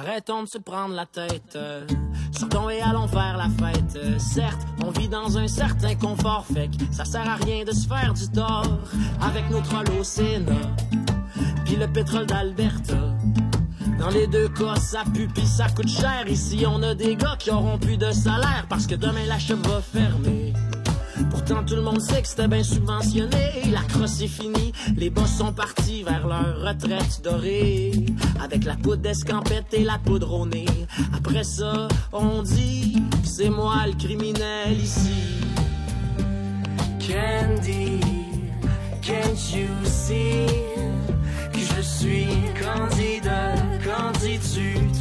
arrêtons de se prendre la tête. euh, Sortons et allons faire la fête. Euh, Certes, on vit dans un certain confort, fait que ça sert à rien de se faire du tort avec au Sénat. Puis le pétrole d'Alberta. Dans les deux cas, ça pue pis ça coûte cher. Ici, on a des gars qui auront plus de salaire parce que demain la shop va fermer. Pourtant, tout le monde sait que c'était bien subventionné. La crosse est finie, les boss sont partis vers leur retraite dorée. Avec la poudre d'escampette et la poudre. Après ça, on dit c'est moi le criminel ici. Candy, can't you see que je suis candidat? Dis-tu,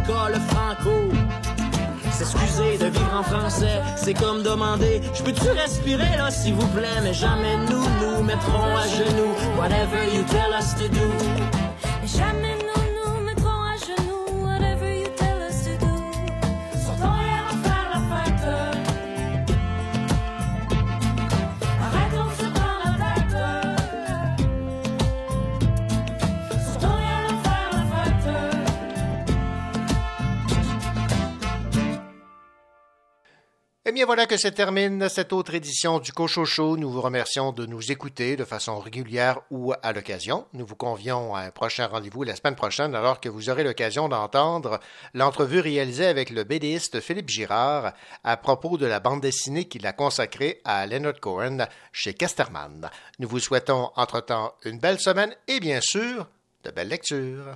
l'école franco. S'excuser de vivre en français, c'est comme demander Je peux-tu respirer là, s'il vous plaît? Mais jamais nous nous mettrons à genoux. Whatever you tell us to do. bien voilà que se termine cette autre édition du Cocho Show. Nous vous remercions de nous écouter de façon régulière ou à l'occasion. Nous vous convions à un prochain rendez-vous la semaine prochaine alors que vous aurez l'occasion d'entendre l'entrevue réalisée avec le BDiste Philippe Girard à propos de la bande dessinée qu'il a consacrée à Leonard Cohen chez Casterman. Nous vous souhaitons entre-temps une belle semaine et bien sûr de belles lectures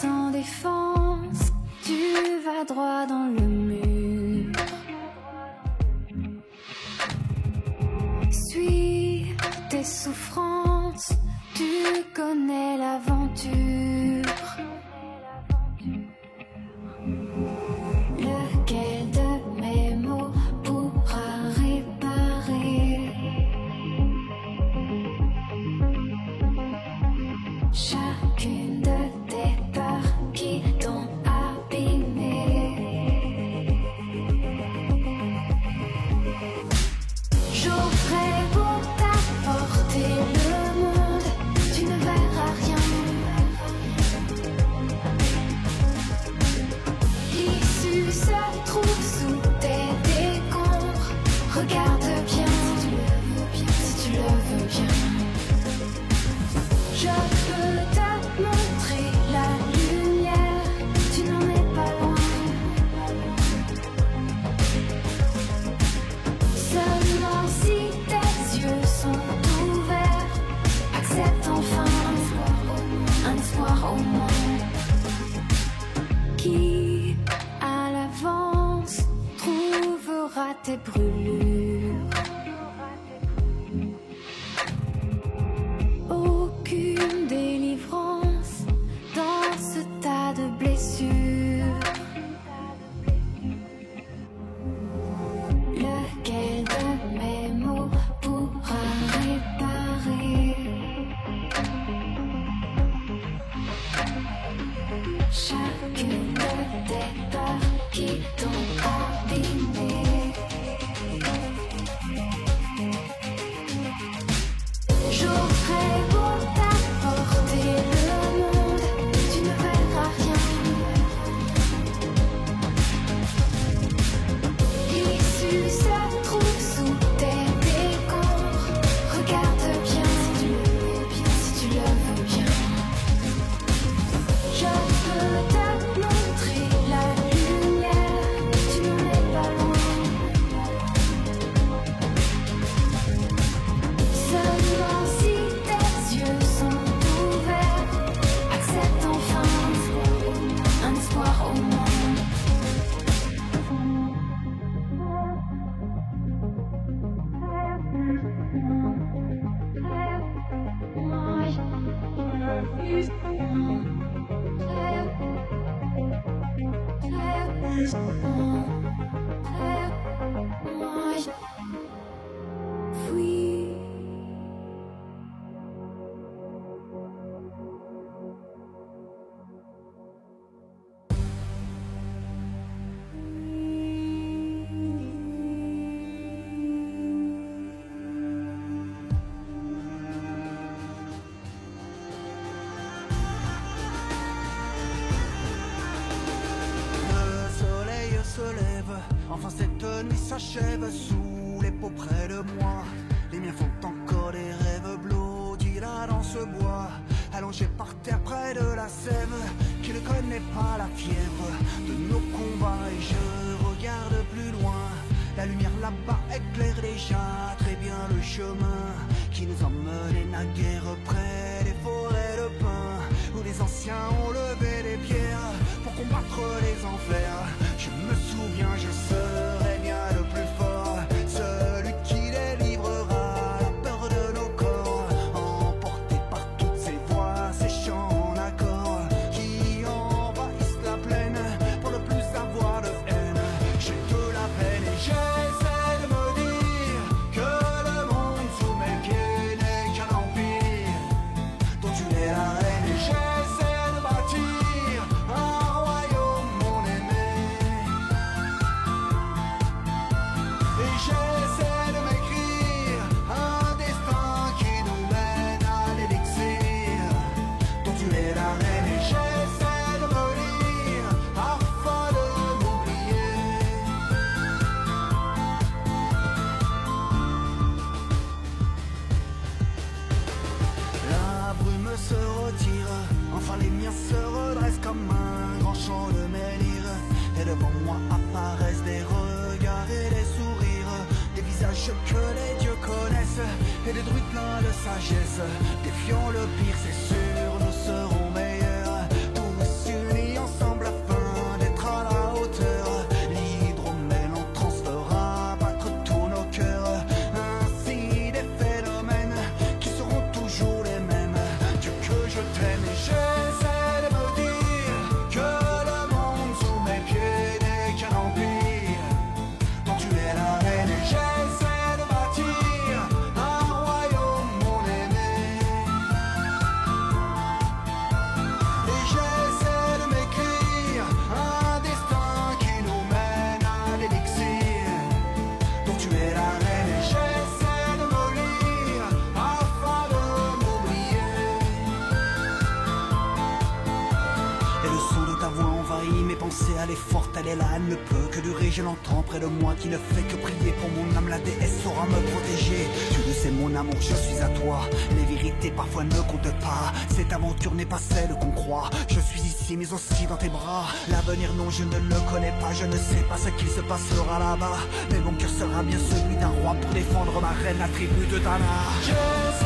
sans défense, tu vas droit dans le mur. Suis tes souffrances, tu connais l'aventure. s'achève ne peut que durer, je l'entends près de moi qui ne fait que prier pour mon âme, la déesse saura me protéger. Tu le sais mon amour, je suis à toi, les vérités parfois ne comptent pas, cette aventure n'est pas celle qu'on croit, je suis ici mais aussi dans tes bras, l'avenir non je ne le connais pas, je ne sais pas ce qu'il se passera là-bas, mais mon cœur sera bien celui d'un roi pour défendre ma reine, la tribu de Dana.